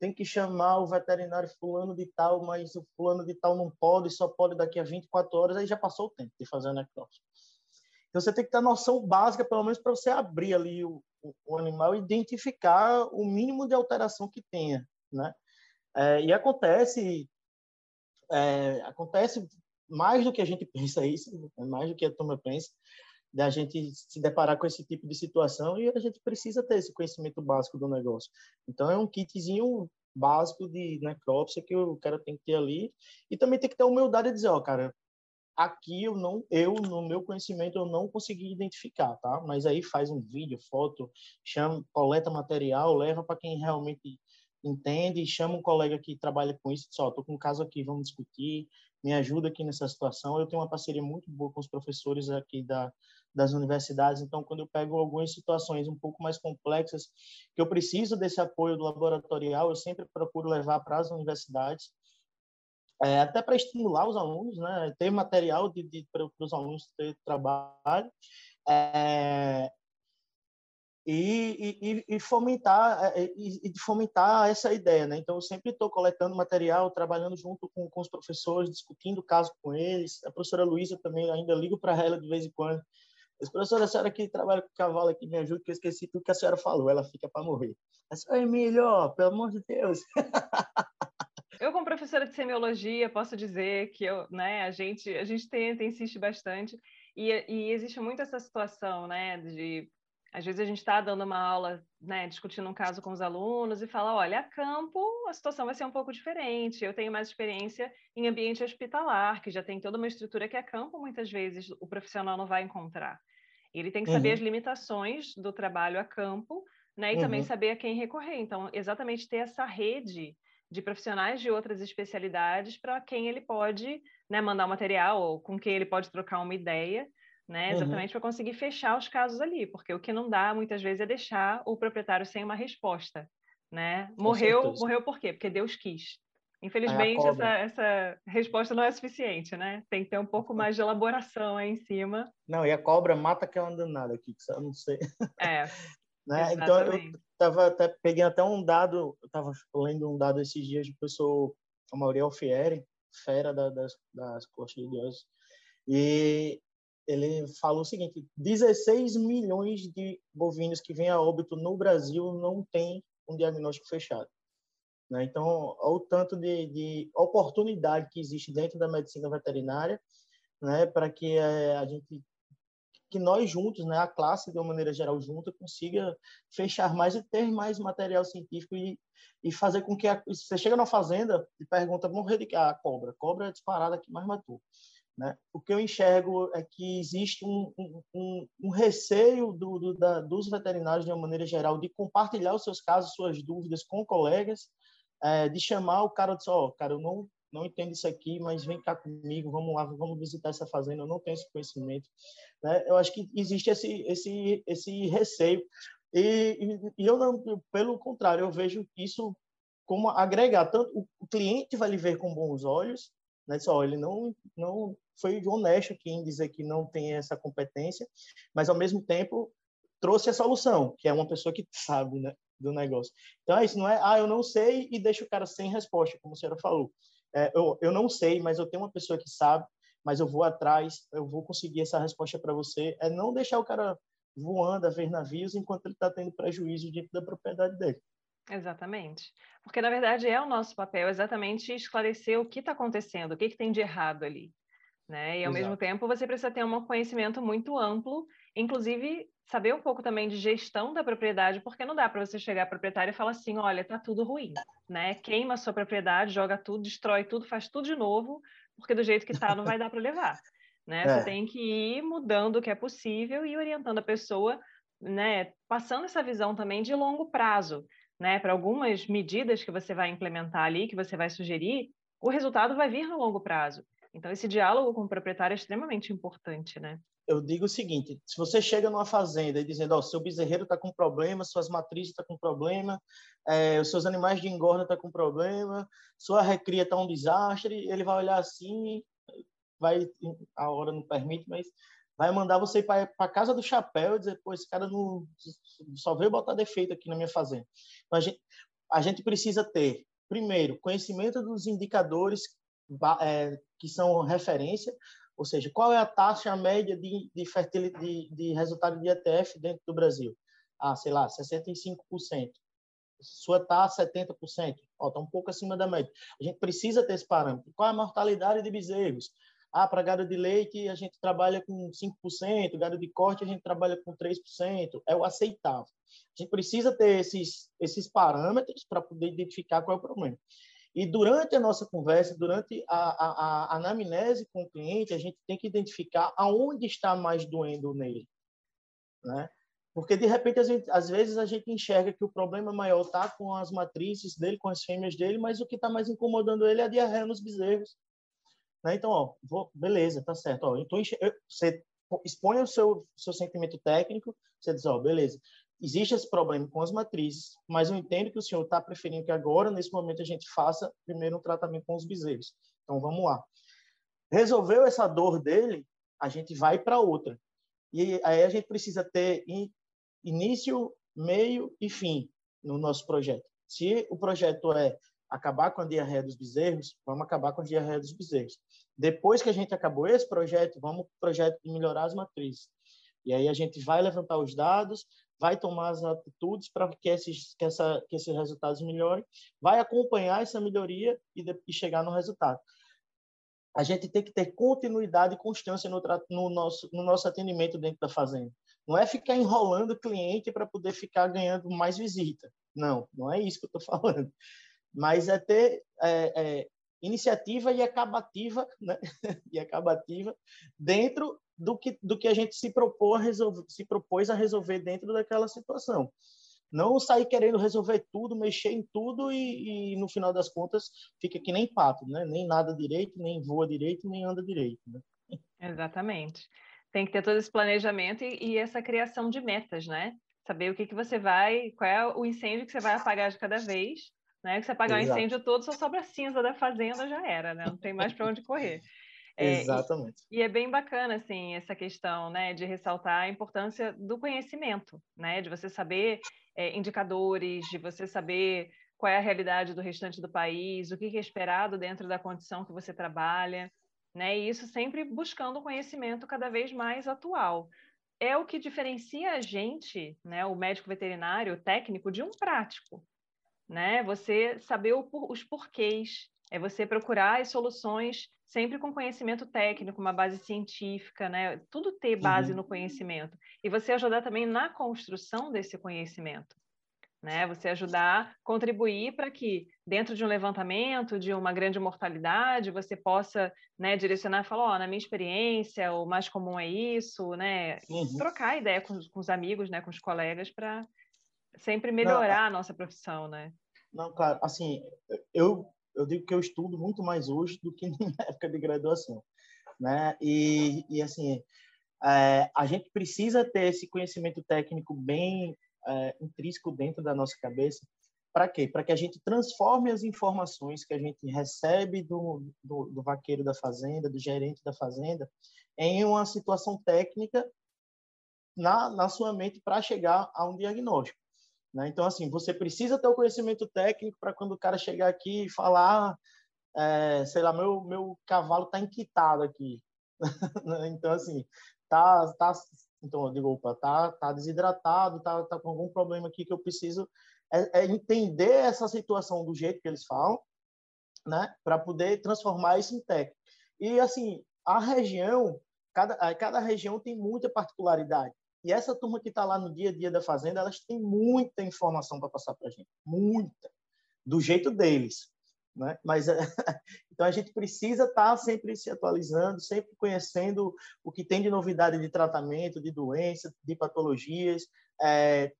tem que chamar o veterinário fulano de tal, mas o fulano de tal não pode, só pode daqui a 24 horas, aí já passou o tempo de fazer a necrópsia. Então você tem que ter a noção básica, pelo menos para você abrir ali o, o, o, animal e identificar o mínimo de alteração que tenha, né? É, e acontece é, acontece mais do que a gente pensa isso, mais do que a turma pensa da gente se deparar com esse tipo de situação e a gente precisa ter esse conhecimento básico do negócio. Então é um kitzinho básico de necrópsia que o cara tem que ter ali e também tem que ter a humildade de dizer, ó, cara, aqui eu não, eu no meu conhecimento eu não consegui identificar, tá? Mas aí faz um vídeo, foto, chama, coleta material, leva para quem realmente entende, chama um colega que trabalha com isso, só, tô com um caso aqui, vamos discutir, me ajuda aqui nessa situação. Eu tenho uma parceria muito boa com os professores aqui da das universidades. Então, quando eu pego algumas situações um pouco mais complexas, que eu preciso desse apoio do laboratorial, eu sempre procuro levar para as universidades, é, até para estimular os alunos, né? ter material de, de para os alunos ter trabalho. É, e, e, e, fomentar é, e, e, fomentar essa ideia, né? Então eu sempre estou coletando material, trabalhando junto com, com os professores, discutindo o caso com eles. A professora Luísa também ainda ligo para ela de vez em quando mas, professora, a senhora que trabalha com cavalo aqui, me ajuda, que eu esqueci tudo que a senhora falou. Ela fica para morrer. A senhora, Emílio, pelo amor de Deus. Eu, como professora de semiologia, posso dizer que eu, né, a gente, a gente tenta, insiste bastante, e, e existe muito essa situação, né, de às vezes a gente está dando uma aula, né, discutindo um caso com os alunos e fala, olha, a campo a situação vai ser um pouco diferente. Eu tenho mais experiência em ambiente hospitalar, que já tem toda uma estrutura que a campo muitas vezes o profissional não vai encontrar. Ele tem que saber uhum. as limitações do trabalho a campo, né? E uhum. também saber a quem recorrer. Então, exatamente ter essa rede de profissionais de outras especialidades para quem ele pode né, mandar o um material ou com quem ele pode trocar uma ideia, né? Uhum. Exatamente uhum. para conseguir fechar os casos ali, porque o que não dá muitas vezes é deixar o proprietário sem uma resposta, né? Morreu, morreu por quê? Porque Deus quis. Infelizmente, essa, essa resposta não é suficiente, né? Tem que ter um pouco mais de elaboração aí em cima. Não, e a cobra mata que é uma danada aqui, que eu não sei. É. né? Então, eu tava até, peguei até um dado, eu tava lendo um dado esses dias de pessoa, a Mauriel Fieri, fera da, das, das costas de Deus, e ele falou o seguinte: 16 milhões de bovinos que vêm a óbito no Brasil não têm um diagnóstico fechado. Né? Então, o tanto de, de, oportunidade que existe dentro da medicina veterinária, né, para que é, a gente, que nós juntos, né, a classe de uma maneira geral junta, consiga fechar mais e ter mais material científico e, e fazer com que a, você chega na fazenda e pergunta, vamos erradicar a cobra, a cobra é disparada que mais matou. Né? O que eu enxergo é que existe um, um, um receio do, do, da, dos veterinários, de uma maneira geral, de compartilhar os seus casos, suas dúvidas com colegas, é, de chamar o cara de ó, oh, cara, eu não, não entendo isso aqui, mas vem cá comigo, vamos lá, vamos visitar essa fazenda, eu não tenho esse conhecimento. Né? Eu acho que existe esse, esse, esse receio. E, e, eu não, pelo contrário, eu vejo isso como agregar tanto o cliente vai lhe ver com bons olhos, né? Só ele não não foi honesto em dizer que não tem essa competência, mas ao mesmo tempo trouxe a solução, que é uma pessoa que sabe, né, do negócio. Então é isso, não é, ah, eu não sei e deixa o cara sem resposta, como a senhora falou. É, eu, eu não sei, mas eu tenho uma pessoa que sabe, mas eu vou atrás, eu vou conseguir essa resposta para você. É não deixar o cara voando a ver navios enquanto ele está tendo prejuízo dentro da propriedade dele. Exatamente. Porque, na verdade, é o nosso papel exatamente esclarecer o que está acontecendo, o que, que tem de errado ali. Né? E, ao Exato. mesmo tempo, você precisa ter um conhecimento muito amplo, inclusive saber um pouco também de gestão da propriedade, porque não dá para você chegar proprietário e falar assim, olha, está tudo ruim, né? Queima a sua propriedade, joga tudo, destrói tudo, faz tudo de novo, porque do jeito que está não vai dar para levar, né? É. Você tem que ir mudando o que é possível e orientando a pessoa, né? Passando essa visão também de longo prazo, né, para algumas medidas que você vai implementar ali, que você vai sugerir, o resultado vai vir no longo prazo. Então, esse diálogo com o proprietário é extremamente importante, né? Eu digo o seguinte: se você chega numa fazenda e dizendo, ó, oh, seu bezerreiro está com problema, suas matrizes estão tá com problema, é, os seus animais de engorda estão tá com problema, sua recria está um desastre, ele vai olhar assim, vai, a hora não permite, mas vai mandar você ir para a casa do chapéu e dizer, pô, esse cara não, só veio botar defeito aqui na minha fazenda. Então, a gente, a gente precisa ter, primeiro, conhecimento dos indicadores é, que são referência, ou seja, qual é a taxa média de, de, fertilidade, de, de resultado de ETF dentro do Brasil? Ah, sei lá, 65%. Sua taxa 70%, ó, está um pouco acima da média. A gente precisa ter esse parâmetro. Qual é a mortalidade de bezerros? Ah, para gado de leite a gente trabalha com 5%, gado de corte a gente trabalha com 3%, é o aceitável. A gente precisa ter esses, esses parâmetros para poder identificar qual é o problema. E durante a nossa conversa, durante a, a, a, anamnese com o cliente, a gente tem que identificar aonde está mais doendo nele. Né? Porque, de repente, gente, às vezes a gente enxerga que o problema maior está com as matrizes dele, com as fêmeas dele, mas o que está mais incomodando ele é a diarreia nos bezerros. Né? Então, ó, vou, beleza, tá certo. Ó, você expõe o seu, seu sentimento técnico, você diz, ó, beleza, existe esse problema com as matrizes, mas eu entendo que o senhor está preferindo que agora, nesse momento, a gente faça primeiro um tratamento com os bezerros. Então, vamos lá. Resolveu essa dor dele, a gente vai para outra. E aí a gente precisa ter início, meio e fim no nosso projeto. Se o projeto é acabar com a diarreia dos bezerros, vamos acabar com a diarreia dos bezerros. Depois que a gente acabou esse projeto, vamos para o projeto de melhorar as matrizes. E aí a gente vai levantar os dados, vai tomar as atitudes para que esses, que, essa, que esses resultados melhorem, vai acompanhar essa melhoria e, de, e chegar no resultado. A gente tem que ter continuidade e constância no, no, nosso, no nosso atendimento dentro da fazenda. Não é ficar enrolando o cliente para poder ficar ganhando mais visita. Não, não é isso que eu estou falando mas é ter é, é, iniciativa e acabativa, né? e acabativa dentro do que, do que a gente se, propôs a resolver, se propôs a resolver dentro daquela situação. Não sair querendo resolver tudo, mexer em tudo e, e no final das contas fica que nem pato, né? Nem nada direito, nem voa direito, nem anda direito. Né? Exatamente. Tem que ter todo esse planejamento e, e essa criação de metas, né? Saber o que, que você vai, qual é o incêndio que você vai apagar de cada vez né? Que você apagar o incêndio todo, só sobra cinza da fazenda, já era, né? Não tem mais para onde correr. É, Exatamente. E, e, é bem bacana, assim, essa questão, né, de ressaltar a importância do conhecimento, né, de você saber é, indicadores, de você saber qual é a realidade do restante do país, o que é esperado dentro da condição que você trabalha, né, e isso sempre buscando um conhecimento cada vez mais atual. É o que diferencia a gente, né, o médico veterinário, o técnico, de um prático, né? Você saber o, os porquês, é você procurar as soluções sempre com conhecimento técnico, uma base científica, né? Tudo ter base uhum. no conhecimento. E você ajudar também na construção desse conhecimento. Né? Você ajudar, contribuir para que, dentro de um levantamento de uma grande mortalidade, você possa né, direcionar e falar, oh, na minha experiência, o mais comum é isso, né? Uhum. Trocar ideia com, com, os amigos, né, com os colegas, para sempre melhorar Não, a nossa profissão, né? Não, claro, assim, eu eu digo que eu estudo muito mais hoje do que na época de graduação, né? E, e assim, é, a gente precisa ter esse conhecimento técnico bem é, intrínseco dentro da nossa cabeça. Para quê? Para que a gente transforme as informações que a gente recebe do, do, do vaqueiro da fazenda, do gerente da fazenda, em uma situação técnica na, na sua mente para chegar a um diagnóstico. Né? Então, assim, você precisa ter o conhecimento técnico para quando o cara chegar aqui e falar, é, sei lá, meu, meu cavalo está enquitado aqui. Né? então, assim, tá, tá, então, digo, opa, tá, tá desidratado, tá, tá com algum problema aqui que eu preciso é, é entender essa situação do jeito que eles falam, né, para poder transformar isso em técnico. E, assim, a região, cada, cada região tem muita particularidade. E essa turma que está lá no dia a dia da fazenda, elas têm muita informação para passar para a gente, muita, do jeito deles. Né? Mas então a gente precisa estar tá sempre se atualizando, sempre conhecendo o que tem de novidade de tratamento, de doença, de patologias, é,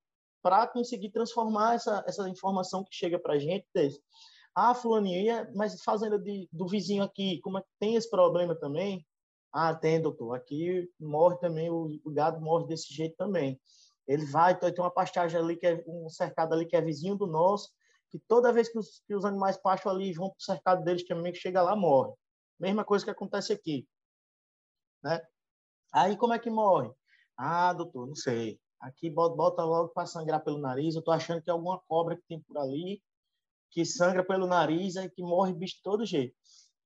para conseguir transformar essa, essa informação que chega para a gente. Ah, fulaninha, mas fazenda de, do vizinho aqui, como é que tem esse problema também? Ah, tem, doutor. Aqui morre também, o, o gado morre desse jeito também. Ele vai, então, tem uma pastagem ali, que é um cercado ali que é vizinho do nosso, que toda vez que os, que os animais pastam ali vão para o cercado deles também, que chega lá, morre. Mesma coisa que acontece aqui. Né? Aí, como é que morre? Ah, doutor, não sei. Aqui bota, bota logo para sangrar pelo nariz. Eu estou achando que é alguma cobra que tem por ali, que sangra pelo nariz e que morre bicho de todo jeito.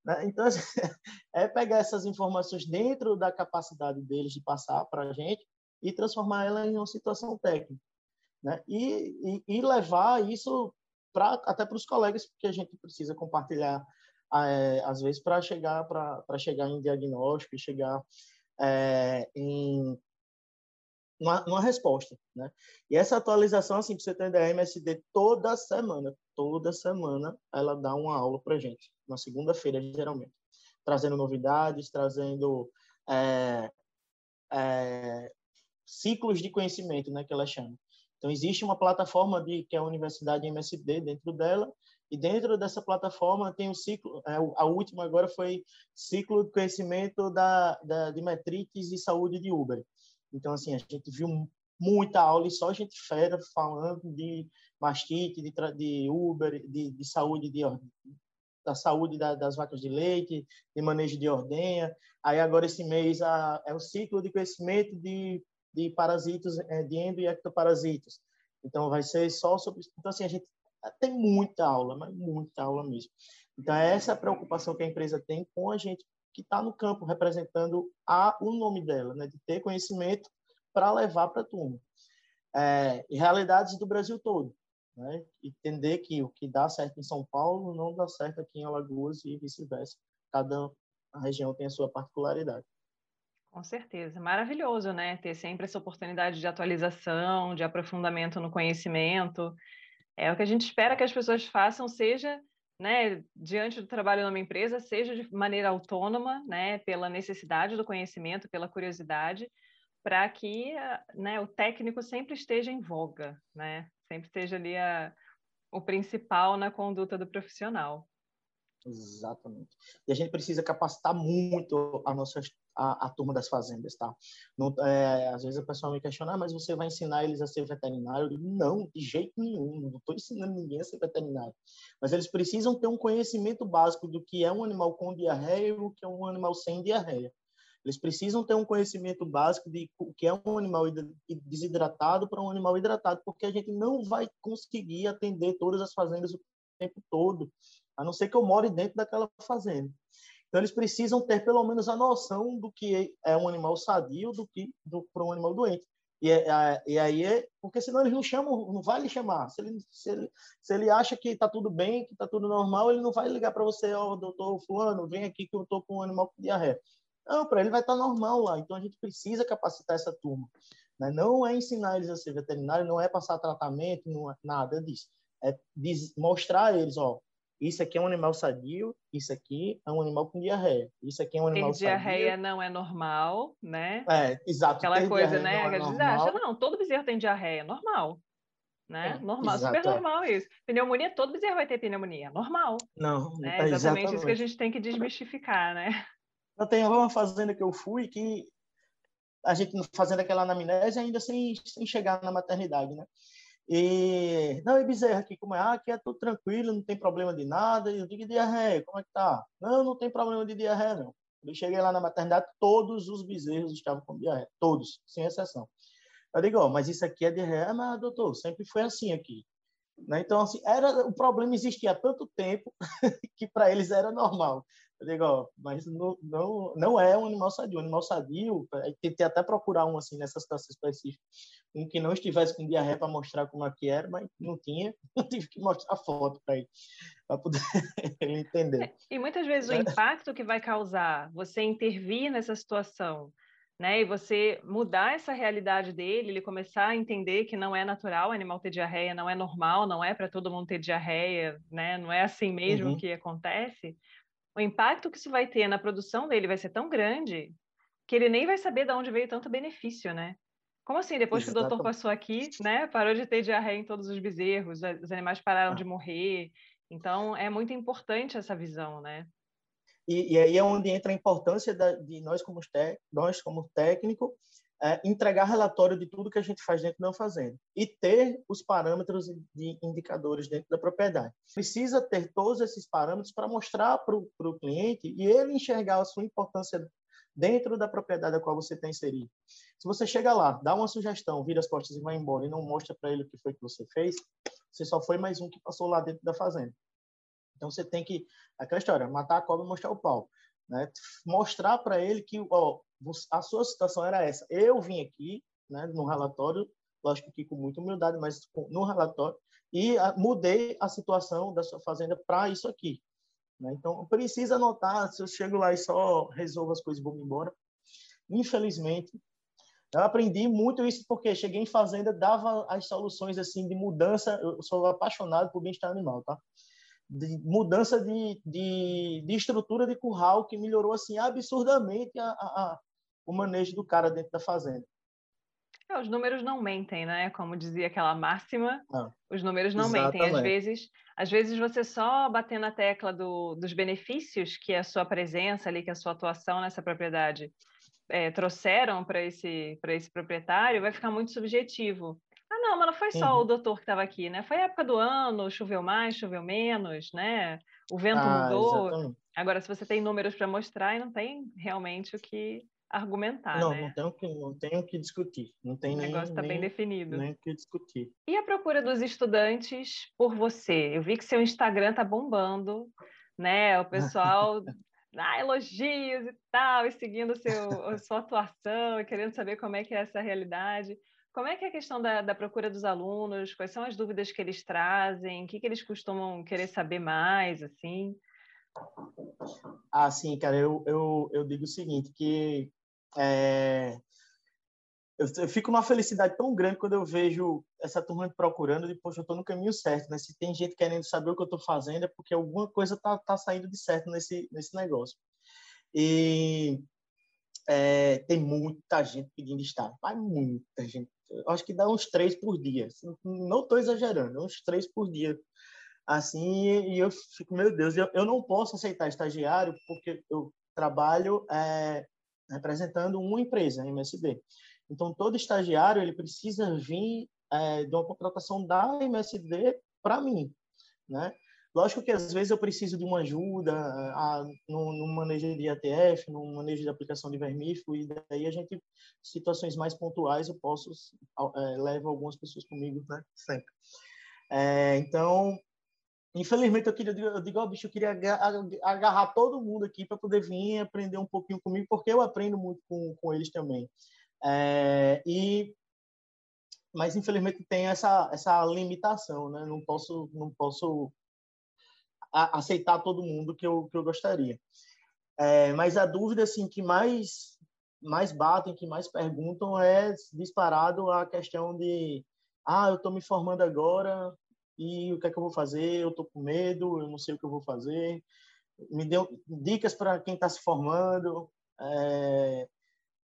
Né? Então, assim, é pegar essas informações dentro da capacidade deles de passar para a gente e transformar ela em uma situação técnica. Né? E, e, e levar isso pra, até para os colegas, que a gente precisa compartilhar, é, às vezes, para chegar, chegar em diagnóstico chegar é, em uma, uma, resposta, né? E essa atualização, assim, para você ter ideia, MSD toda semana, toda semana, ela dá uma aula para gente na segunda-feira, geralmente, trazendo novidades, trazendo é, é, ciclos de conhecimento, né, que ela chama. Então, existe uma plataforma de, que é a Universidade MSD dentro dela, e dentro dessa plataforma tem o ciclo, é, a última agora foi ciclo de conhecimento da, da, de metrites e saúde de Uber. Então, assim, a gente viu muita aula e só gente fera falando de mastite, de, de Uber, de, de saúde de, da saúde da, das vacas de leite, de manejo de ordenha. Aí agora esse mês a, é o ciclo de crescimento de, de parasitos, é, de endo e ectoparasitos. Então vai ser só sobre Então assim a gente tem muita aula, mas muita aula mesmo. Então é essa preocupação que a empresa tem com a gente que está no campo representando a o nome dela, né, de ter conhecimento para levar para a turma. É, realidades do Brasil todo né? entender que o que dá certo em São Paulo não dá certo aqui em Alagoas e vice-versa. Cada região tem a sua particularidade. Com certeza, maravilhoso, né? Ter sempre essa oportunidade de atualização, de aprofundamento no conhecimento. É o que a gente espera que as pessoas façam, seja né, diante do trabalho numa empresa, seja de maneira autônoma, né, pela necessidade do conhecimento, pela curiosidade, para que né, o técnico sempre esteja em voga, né? Sempre esteja ali a, o principal na conduta do profissional. Exatamente. E a gente precisa capacitar muito a nossa a, a turma das fazendas, tá? Não, é, às vezes a pessoa me questiona, ah, mas você vai ensinar eles a ser veterinário? Digo, não, de jeito nenhum, não estou ensinando ninguém a ser veterinário. Mas eles precisam ter um conhecimento básico do que é um animal com diarreia e o que é um animal sem diarreia. Eles precisam ter um conhecimento básico de o que é um animal desidratado para um animal hidratado, porque a gente não vai conseguir atender todas as fazendas o tempo todo, a não ser que eu more dentro daquela fazenda. Então, eles precisam ter pelo menos a noção do que é um animal sadio do que para um animal doente. E, e aí, é, porque senão eles não chamam, não vai lhe chamar. Se ele, se ele, se ele acha que está tudo bem, que está tudo normal, ele não vai ligar para você, ó, oh, doutor fulano, vem aqui que eu estou com um animal com diarreia. Não, para ele vai estar tá normal lá. Então a gente precisa capacitar essa turma. Né? Não é ensinar eles a ser veterinário, não é passar tratamento, não é nada disso. É mostrar a eles, ó, isso aqui é um animal sadio, isso aqui é um animal com diarreia. Isso aqui é um animal Ter diarreia não é normal, né? É, exato. Aquela coisa, né? Não, é normal. acha, não, todo bezerro tem diarreia, normal. Né? É, normal, exato, super é. normal isso. Pneumonia, todo bezerro vai ter pneumonia, normal. Não, né? exatamente, exatamente isso que a gente tem que desmistificar, né? Eu tenho uma fazenda que eu fui que a gente fazendo aquela anamnese ainda sem, sem chegar na maternidade, né? E, não, e Bezerra aqui, como é? Ah, aqui é tudo tranquilo, não tem problema de nada. E eu digo, diarreia, como é que tá? Não, não tem problema de diarreia, não. Eu cheguei lá na maternidade, todos os bezerros estavam com diarreia, todos, sem exceção. Eu digo, oh, mas isso aqui é diarreia? Ah, mas, doutor, sempre foi assim aqui. Né? Então, assim, era, o problema existia há tanto tempo que para eles era normal. Eu digo, ó, mas não, não, não é um animal sadio. Um animal sadio, tentei até procurar um assim nessa situação específica, um que não estivesse com diarreia para mostrar como é que era, mas não tinha. Eu tive que mostrar a foto para ele, para poder ele entender. É, e muitas vezes o é. impacto que vai causar você intervir nessa situação, né? E você mudar essa realidade dele, ele começar a entender que não é natural o animal ter diarreia, não é normal, não é para todo mundo ter diarreia, né? Não é assim mesmo uhum. que acontece o impacto que isso vai ter na produção dele vai ser tão grande que ele nem vai saber de onde veio tanto benefício, né? Como assim, depois que o doutor passou aqui, né, parou de ter diarreia em todos os bezerros, os animais pararam ah. de morrer. Então, é muito importante essa visão, né? E, e aí é onde entra a importância da, de nós como, nós como técnico é, entregar relatório de tudo que a gente faz dentro da fazenda e ter os parâmetros de indicadores dentro da propriedade. Precisa ter todos esses parâmetros para mostrar para o cliente e ele enxergar a sua importância dentro da propriedade a qual você está inserido. Se você chega lá, dá uma sugestão, vira as costas e vai embora e não mostra para ele o que foi que você fez, você só foi mais um que passou lá dentro da fazenda. Então você tem que, aquela história, matar a cobra e mostrar o pau. Né? Mostrar para ele que ó, a sua situação era essa. Eu vim aqui, né, no relatório, lógico que com muita humildade, mas no relatório, e a, mudei a situação da sua fazenda para isso aqui. Né? Então, precisa anotar, se eu chego lá e só resolvo as coisas e vou embora. Infelizmente, eu aprendi muito isso porque cheguei em fazenda, dava as soluções assim de mudança. Eu sou apaixonado por bem-estar animal, tá? De mudança de, de, de, estrutura de curral que melhorou assim absurdamente a, a, o manejo do cara dentro da fazenda. É, os números não mentem, né? Como dizia aquela máxima, ah, os números não exatamente. mentem. Às vezes, às vezes você só bater na tecla do, dos benefícios que a sua presença ali, que a sua atuação nessa propriedade é, trouxeram para esse, esse proprietário, vai ficar muito subjetivo. Ah, não, mas não foi só uhum. o doutor que estava aqui, né? Foi a época do ano, choveu mais, choveu menos, né? O vento ah, mudou. Exatamente. Agora, se você tem números para mostrar, não tem realmente o que argumentar, não, né? Não, tenho que, não tenho que discutir. Não tem o negócio está bem definido. Nem que discutir. E a procura dos estudantes por você? Eu vi que seu Instagram tá bombando, né? O pessoal ah, elogios e tal, e seguindo seu, sua atuação, e querendo saber como é que é essa realidade. Como é que é a questão da, da, procura dos alunos? Quais são as dúvidas que eles trazem? O que, que eles costumam querer saber mais, assim? Ah, sim, cara, eu, eu, eu digo o seguinte, que é, eu, eu, fico numa felicidade tão grande quando eu vejo essa turma me procurando, depois eu estou no caminho certo, né? Se tem gente querendo saber o que eu estou fazendo, é porque alguma coisa tá, tá saindo de certo nesse, nesse negócio. E é, tem muita gente pedindo estágio, mas muita gente acho que dá uns três por dia. Não estou exagerando, uns três por dia. Assim, e eu fico, meu Deus, eu, eu não posso aceitar estagiário porque eu trabalho é, representando uma empresa, a MSD. Então, todo estagiário ele precisa vir é, de uma contratação da MSD para mim, né? Lógico que às vezes eu preciso de uma ajuda a, no, no, manejo de ATF, no manejo de aplicação de vermífugo, e daí a gente, situações mais pontuais, eu posso, é, levo algumas pessoas comigo, né? Sempre. É, então, infelizmente, eu queria, eu digo, oh, bicho, eu queria agarrar todo mundo aqui para poder vir aprender um pouquinho comigo, porque eu aprendo muito com, com eles também. É, e mas infelizmente tem essa essa limitação, né? Não posso não posso aceitar todo mundo que eu que eu gostaria. É, mas a dúvida assim que mais mais batem, que mais perguntam é disparado a questão de ah, eu estou me formando agora e o que é que eu vou fazer? Eu estou com medo, eu não sei o que eu vou fazer. Me deu dicas para quem está se formando. É,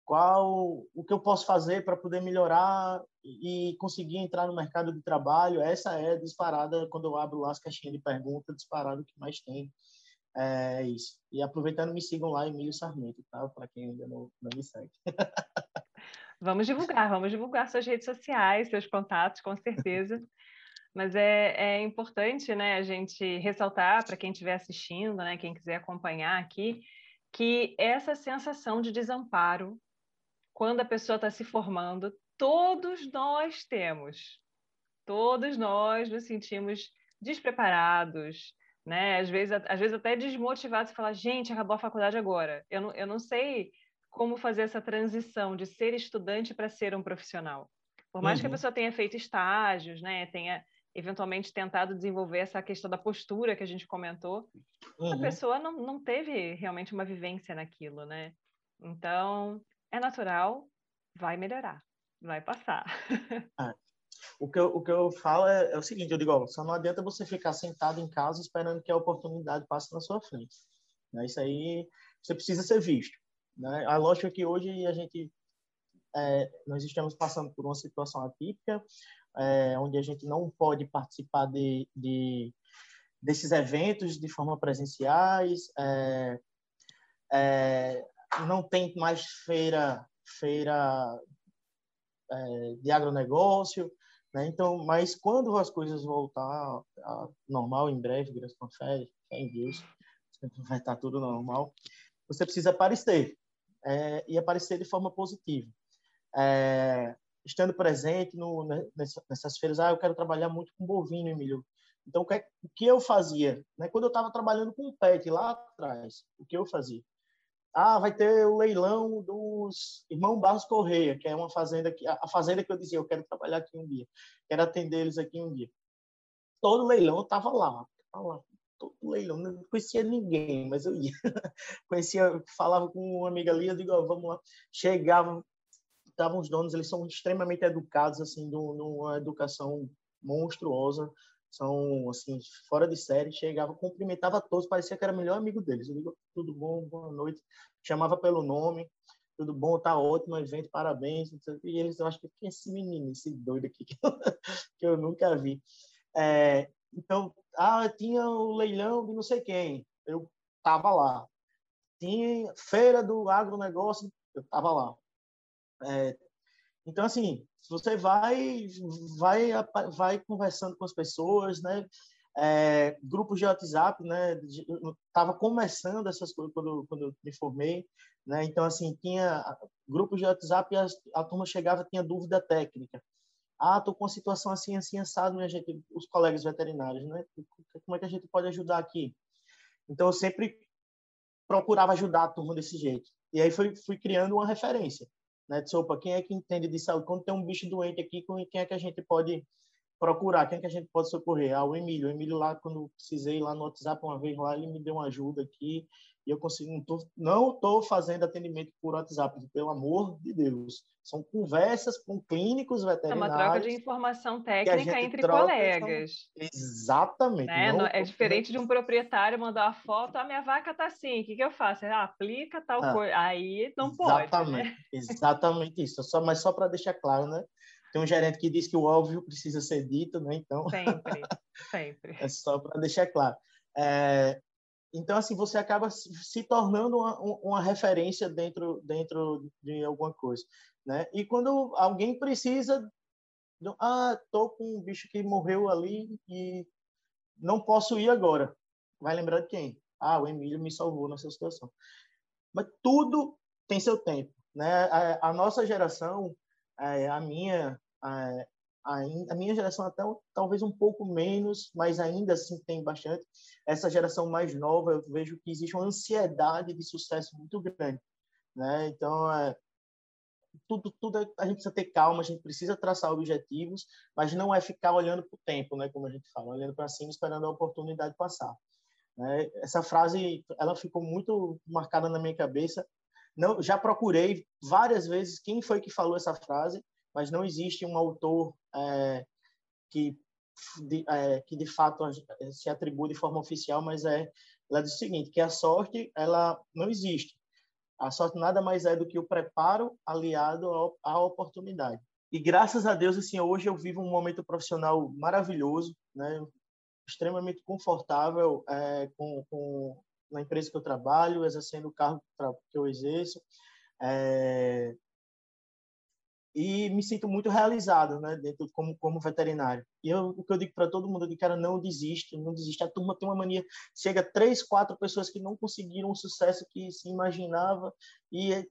qual o que eu posso fazer para poder melhorar e conseguir entrar no mercado de trabalho. Essa é disparada, quando eu abro lá as caixinhas de perguntas, disparado que mais tem. É isso. E aproveitando, me sigam lá, Emílio Sarmento, tá? Para quem ainda não, não me segue. Vamos divulgar, vamos divulgar suas redes sociais, seus contatos, com certeza. Mas é, é importante né, a gente ressaltar para quem estiver assistindo, né, quem quiser acompanhar aqui, que essa sensação de desamparo quando a pessoa está se formando, todos nós temos. Todos nós nos sentimos despreparados, né? Às vezes, às vezes até desmotivados, falar, gente, acabou a faculdade agora. Eu não, eu não sei como fazer essa transição de ser estudante para ser um profissional. Por mais uhum. que a uhum. pessoa tenha feito estágios, né? Tenha eventualmente tentado desenvolver essa questão da postura que a gente comentou, uhum. a pessoa não, não teve realmente uma vivência naquilo, né? Então, é natural, vai melhorar, vai passar. É. O que, eu, o que eu falo é, é o seguinte, eu digo, ó, só não adianta você ficar sentado em casa esperando que a oportunidade passe na sua frente. Né? Isso aí, você precisa ser visto. Né? A lógica é que hoje a gente, é, nós estamos passando por uma situação atípica, é, onde a gente não pode participar de, de desses eventos de forma presenciais, é, é, não tem mais feira feira é, de agronegócio, né? Então, mas quando as coisas voltar a normal em breve, graças a fé, em Deus, vai estar tudo normal, você precisa aparecer é, e aparecer de forma positiva. É, estando presente no, né, nessas feiras, ah, eu quero trabalhar muito com bovino, Emílio. Então, o que, o que eu fazia? Né? Quando eu estava trabalhando com pet lá atrás, o que eu fazia? Ah, vai ter o leilão dos Irmão Barros Correia, que é uma fazenda que a fazenda que eu dizia, eu quero trabalhar aqui um dia, quero atender eles aqui um dia. Todo leilão eu estava lá, tava lá, todo leilão, não conhecia ninguém, mas eu ia. conhecia, falava com uma amiga ali, eu digo, vamos lá. Chegavam, estavam os donos, eles são extremamente educados, assim, de uma educação monstruosa são assim fora de série chegava cumprimentava todos parecia que era o melhor amigo deles. Eu digo tudo bom? Boa noite. Chamava pelo nome tudo bom? Tá ótimo evento parabéns. E eles eu acho que quem é esse menino esse doido aqui que eu, que eu nunca vi? É, então ah tinha o leilão de não sei quem. Eu tava lá. Tinha feira do agronegócio eu tava lá. É, então assim você vai vai vai conversando com as pessoas, né? É, grupos de WhatsApp, né? Tava começando essas coisas quando, quando me formei, né? Então assim tinha grupos de WhatsApp e a, a turma chegava tinha dúvida técnica. Ah, tô com uma situação assim, assim, assado, minha gente, os colegas veterinários, né? Como é que a gente pode ajudar aqui? Então, eu sempre procurava ajudar a turma desse jeito. E aí fui, fui criando uma referência né? De sopa, quem é que entende de saúde? Quando tem um bicho doente aqui, quem é que a gente pode procurar? Quem que a gente pode socorrer? Ah, o Emílio. O Emílio lá, quando precisei lá no WhatsApp uma vez lá, ele me deu uma ajuda aqui e eu consigo. Não tô, não tô fazendo atendimento por WhatsApp, pelo amor de Deus. São conversas com clínicos veterinários. É uma troca de informação técnica entre colegas. Exatamente. Né? é diferente de um proprietário mandar uma foto, a ah, minha vaca tá assim, o que, que eu faço? Ah, aplica tal ah, coisa. Aí não exatamente, pode. Né? Exatamente isso. Só, mas só para deixar claro, né? Tem um gerente que diz que o óbvio precisa ser dito, né? Então. Sempre, sempre. é só para deixar claro. É, então, assim, você acaba se tornando uma, uma referência dentro, dentro de alguma coisa, né? E quando alguém precisa, ah, tô com um bicho que morreu ali e não posso ir agora. Vai lembrar de quem? Ah, o Emílio me salvou nessa situação. Mas tudo tem seu tempo, né? A, a nossa geração, a, a minha, a, a minha geração até talvez um pouco menos, mas ainda assim tem bastante. Essa geração mais nova, eu vejo que existe uma ansiedade de sucesso muito grande, né? Então, é, tudo, tudo a gente precisa ter calma, a gente precisa traçar objetivos, mas não é ficar olhando para o tempo, né? Como a gente fala, olhando para cima, esperando a oportunidade passar. Né? Essa frase, ela ficou muito marcada na minha cabeça. Não, já procurei várias vezes quem foi que falou essa frase, mas não existe um autor é, que de, é, que de fato se atribui de forma oficial, mas é ela diz o seguinte, que a sorte ela não existe. A sorte nada mais é do que o preparo aliado à oportunidade. E graças a Deus, assim, hoje eu vivo um momento profissional maravilhoso, né? extremamente confortável é, com, com, na empresa que eu trabalho, exercendo o cargo que eu exerço. É, e me sinto muito realizado, né, dentro como como veterinário. E eu, o que eu digo para todo mundo, é que cara, não desiste, não desiste. A turma tem uma mania, chega três, quatro pessoas que não conseguiram o sucesso que se imaginava e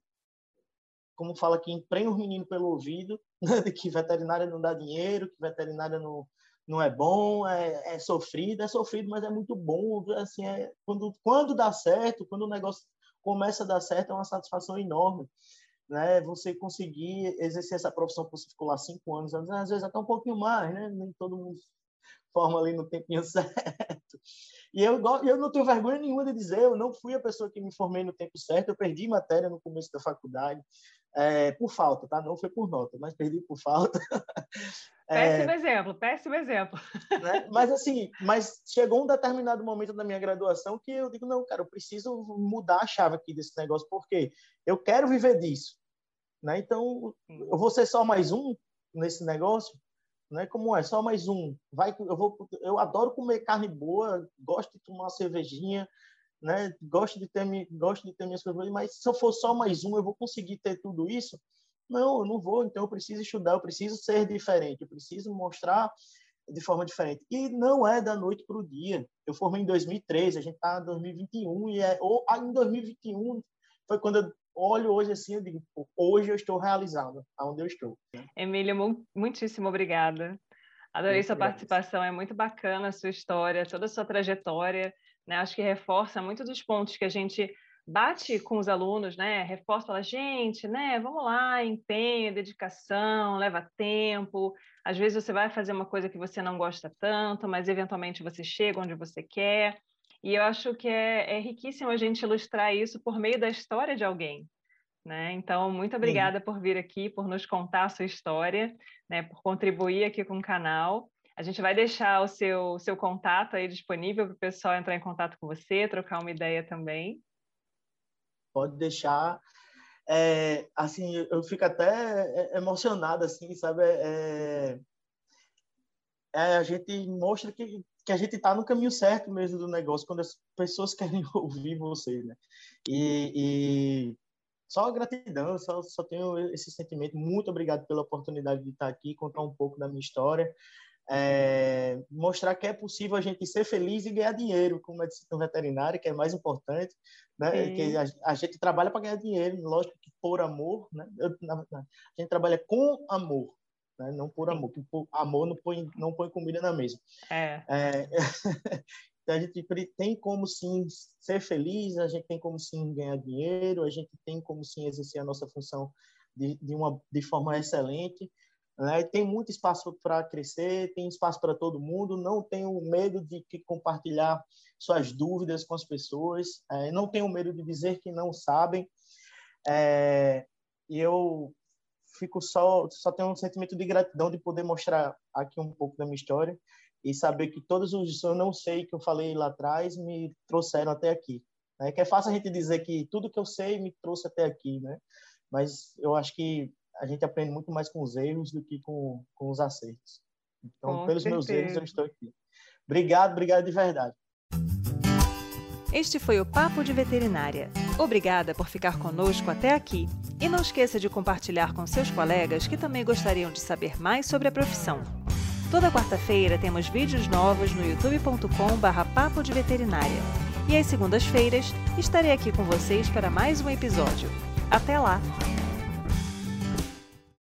como fala aqui, emprenha o menino pelo ouvido, né, de que veterinária não dá dinheiro, que veterinária não não é bom, é, é sofrido, é sofrido, mas é muito bom, assim, é, quando quando dá certo, quando o negócio começa a dar certo, é uma satisfação enorme né, você conseguir exercer essa profissão você ficou lá cinco anos, às vezes até um pouquinho mais, né? Nem todo mundo forma ali no tempinho certo. E eu, eu não tenho vergonha nenhuma de dizer, eu não fui a pessoa que me formei no tempo certo, eu perdi matéria no começo da faculdade, é, por falta, tá? Não foi por nota, mas perdi por falta. Péssimo é, exemplo, péssimo exemplo. Né? Mas assim, mas chegou um determinado momento da minha graduação que eu digo, não, cara, eu preciso mudar a chave aqui desse negócio, porque eu quero viver disso. Né? Então, eu vou ser só mais um nesse negócio, né? Como é? Só mais um. Vai, eu vou, eu adoro comer carne boa, gosto de tomar uma cervejinha, né? Gosto de ter, gosto de ter minhas coisas, mas se eu for só mais um, eu vou conseguir ter tudo isso? Não, eu não vou. Então eu preciso estudar, eu preciso ser diferente, eu preciso mostrar de forma diferente. E não é da noite para o dia. Eu formei em 2013, a gente está em 2021 e é ou ah, em 2021 foi quando eu olho hoje assim, eu digo, hoje eu estou realizado aonde eu estou. Emília, muitíssimo obrigada. Adorei muito sua participação, é muito bacana a sua história, toda a sua trajetória né? Acho que reforça muito dos pontos que a gente bate com os alunos, né? Reforça, fala, gente, né? Vamos lá, empenho, dedicação, leva tempo. Às vezes você vai fazer uma coisa que você não gosta tanto, mas eventualmente você chega onde você quer. E eu acho que é, é riquíssimo a gente ilustrar isso por meio da história de alguém. Né? Então, muito obrigada Sim. por vir aqui, por nos contar a sua história, né? por contribuir aqui com o canal. A gente vai deixar o seu, seu contato aí disponível para o pessoal entrar em contato com você, trocar uma ideia também. Pode deixar. É, assim, eu fico até é, emocionado, assim, sabe? É, é, a gente mostra que, que a gente está no caminho certo mesmo do negócio, quando as pessoas querem ouvir você, né? E, e só gratidão, só, só tenho esse sentimento. Muito obrigado pela oportunidade de estar aqui, contar um pouco da minha história é, mostrar que é possível a gente ser feliz e ganhar dinheiro com medicina veterinária, que é mais importante, né? Que a, a, gente trabalha para ganhar dinheiro, lógico que por amor, né? Eu, na, a gente trabalha com amor, né? Não por amor, que por amor não põe não põe comida na mesa. É. é então a gente tem como sim ser feliz, a gente tem como sim ganhar dinheiro, a gente tem como sim exercer a nossa função de, de uma de forma excelente né? Tem muito espaço para crescer, tem espaço para todo mundo. Não tenho medo de compartilhar suas dúvidas com as pessoas. É, não tenho medo de dizer que não sabem. É, eu fico só só tenho um sentimento de gratidão de poder mostrar aqui um pouco da minha história e saber que todos os eu não sei que eu falei lá atrás me trouxeram até aqui. Né? Que é fácil a gente dizer que tudo que eu sei me trouxe até aqui, né? Mas eu acho que a gente aprende muito mais com os erros do que com, com os acertos. Então, com pelos certeza. meus erros, eu estou aqui. Obrigado, obrigado de verdade. Este foi o Papo de Veterinária. Obrigada por ficar conosco até aqui. E não esqueça de compartilhar com seus colegas que também gostariam de saber mais sobre a profissão. Toda quarta-feira temos vídeos novos no youtube.com/barra Papo de Veterinária. E às segundas-feiras estarei aqui com vocês para mais um episódio. Até lá!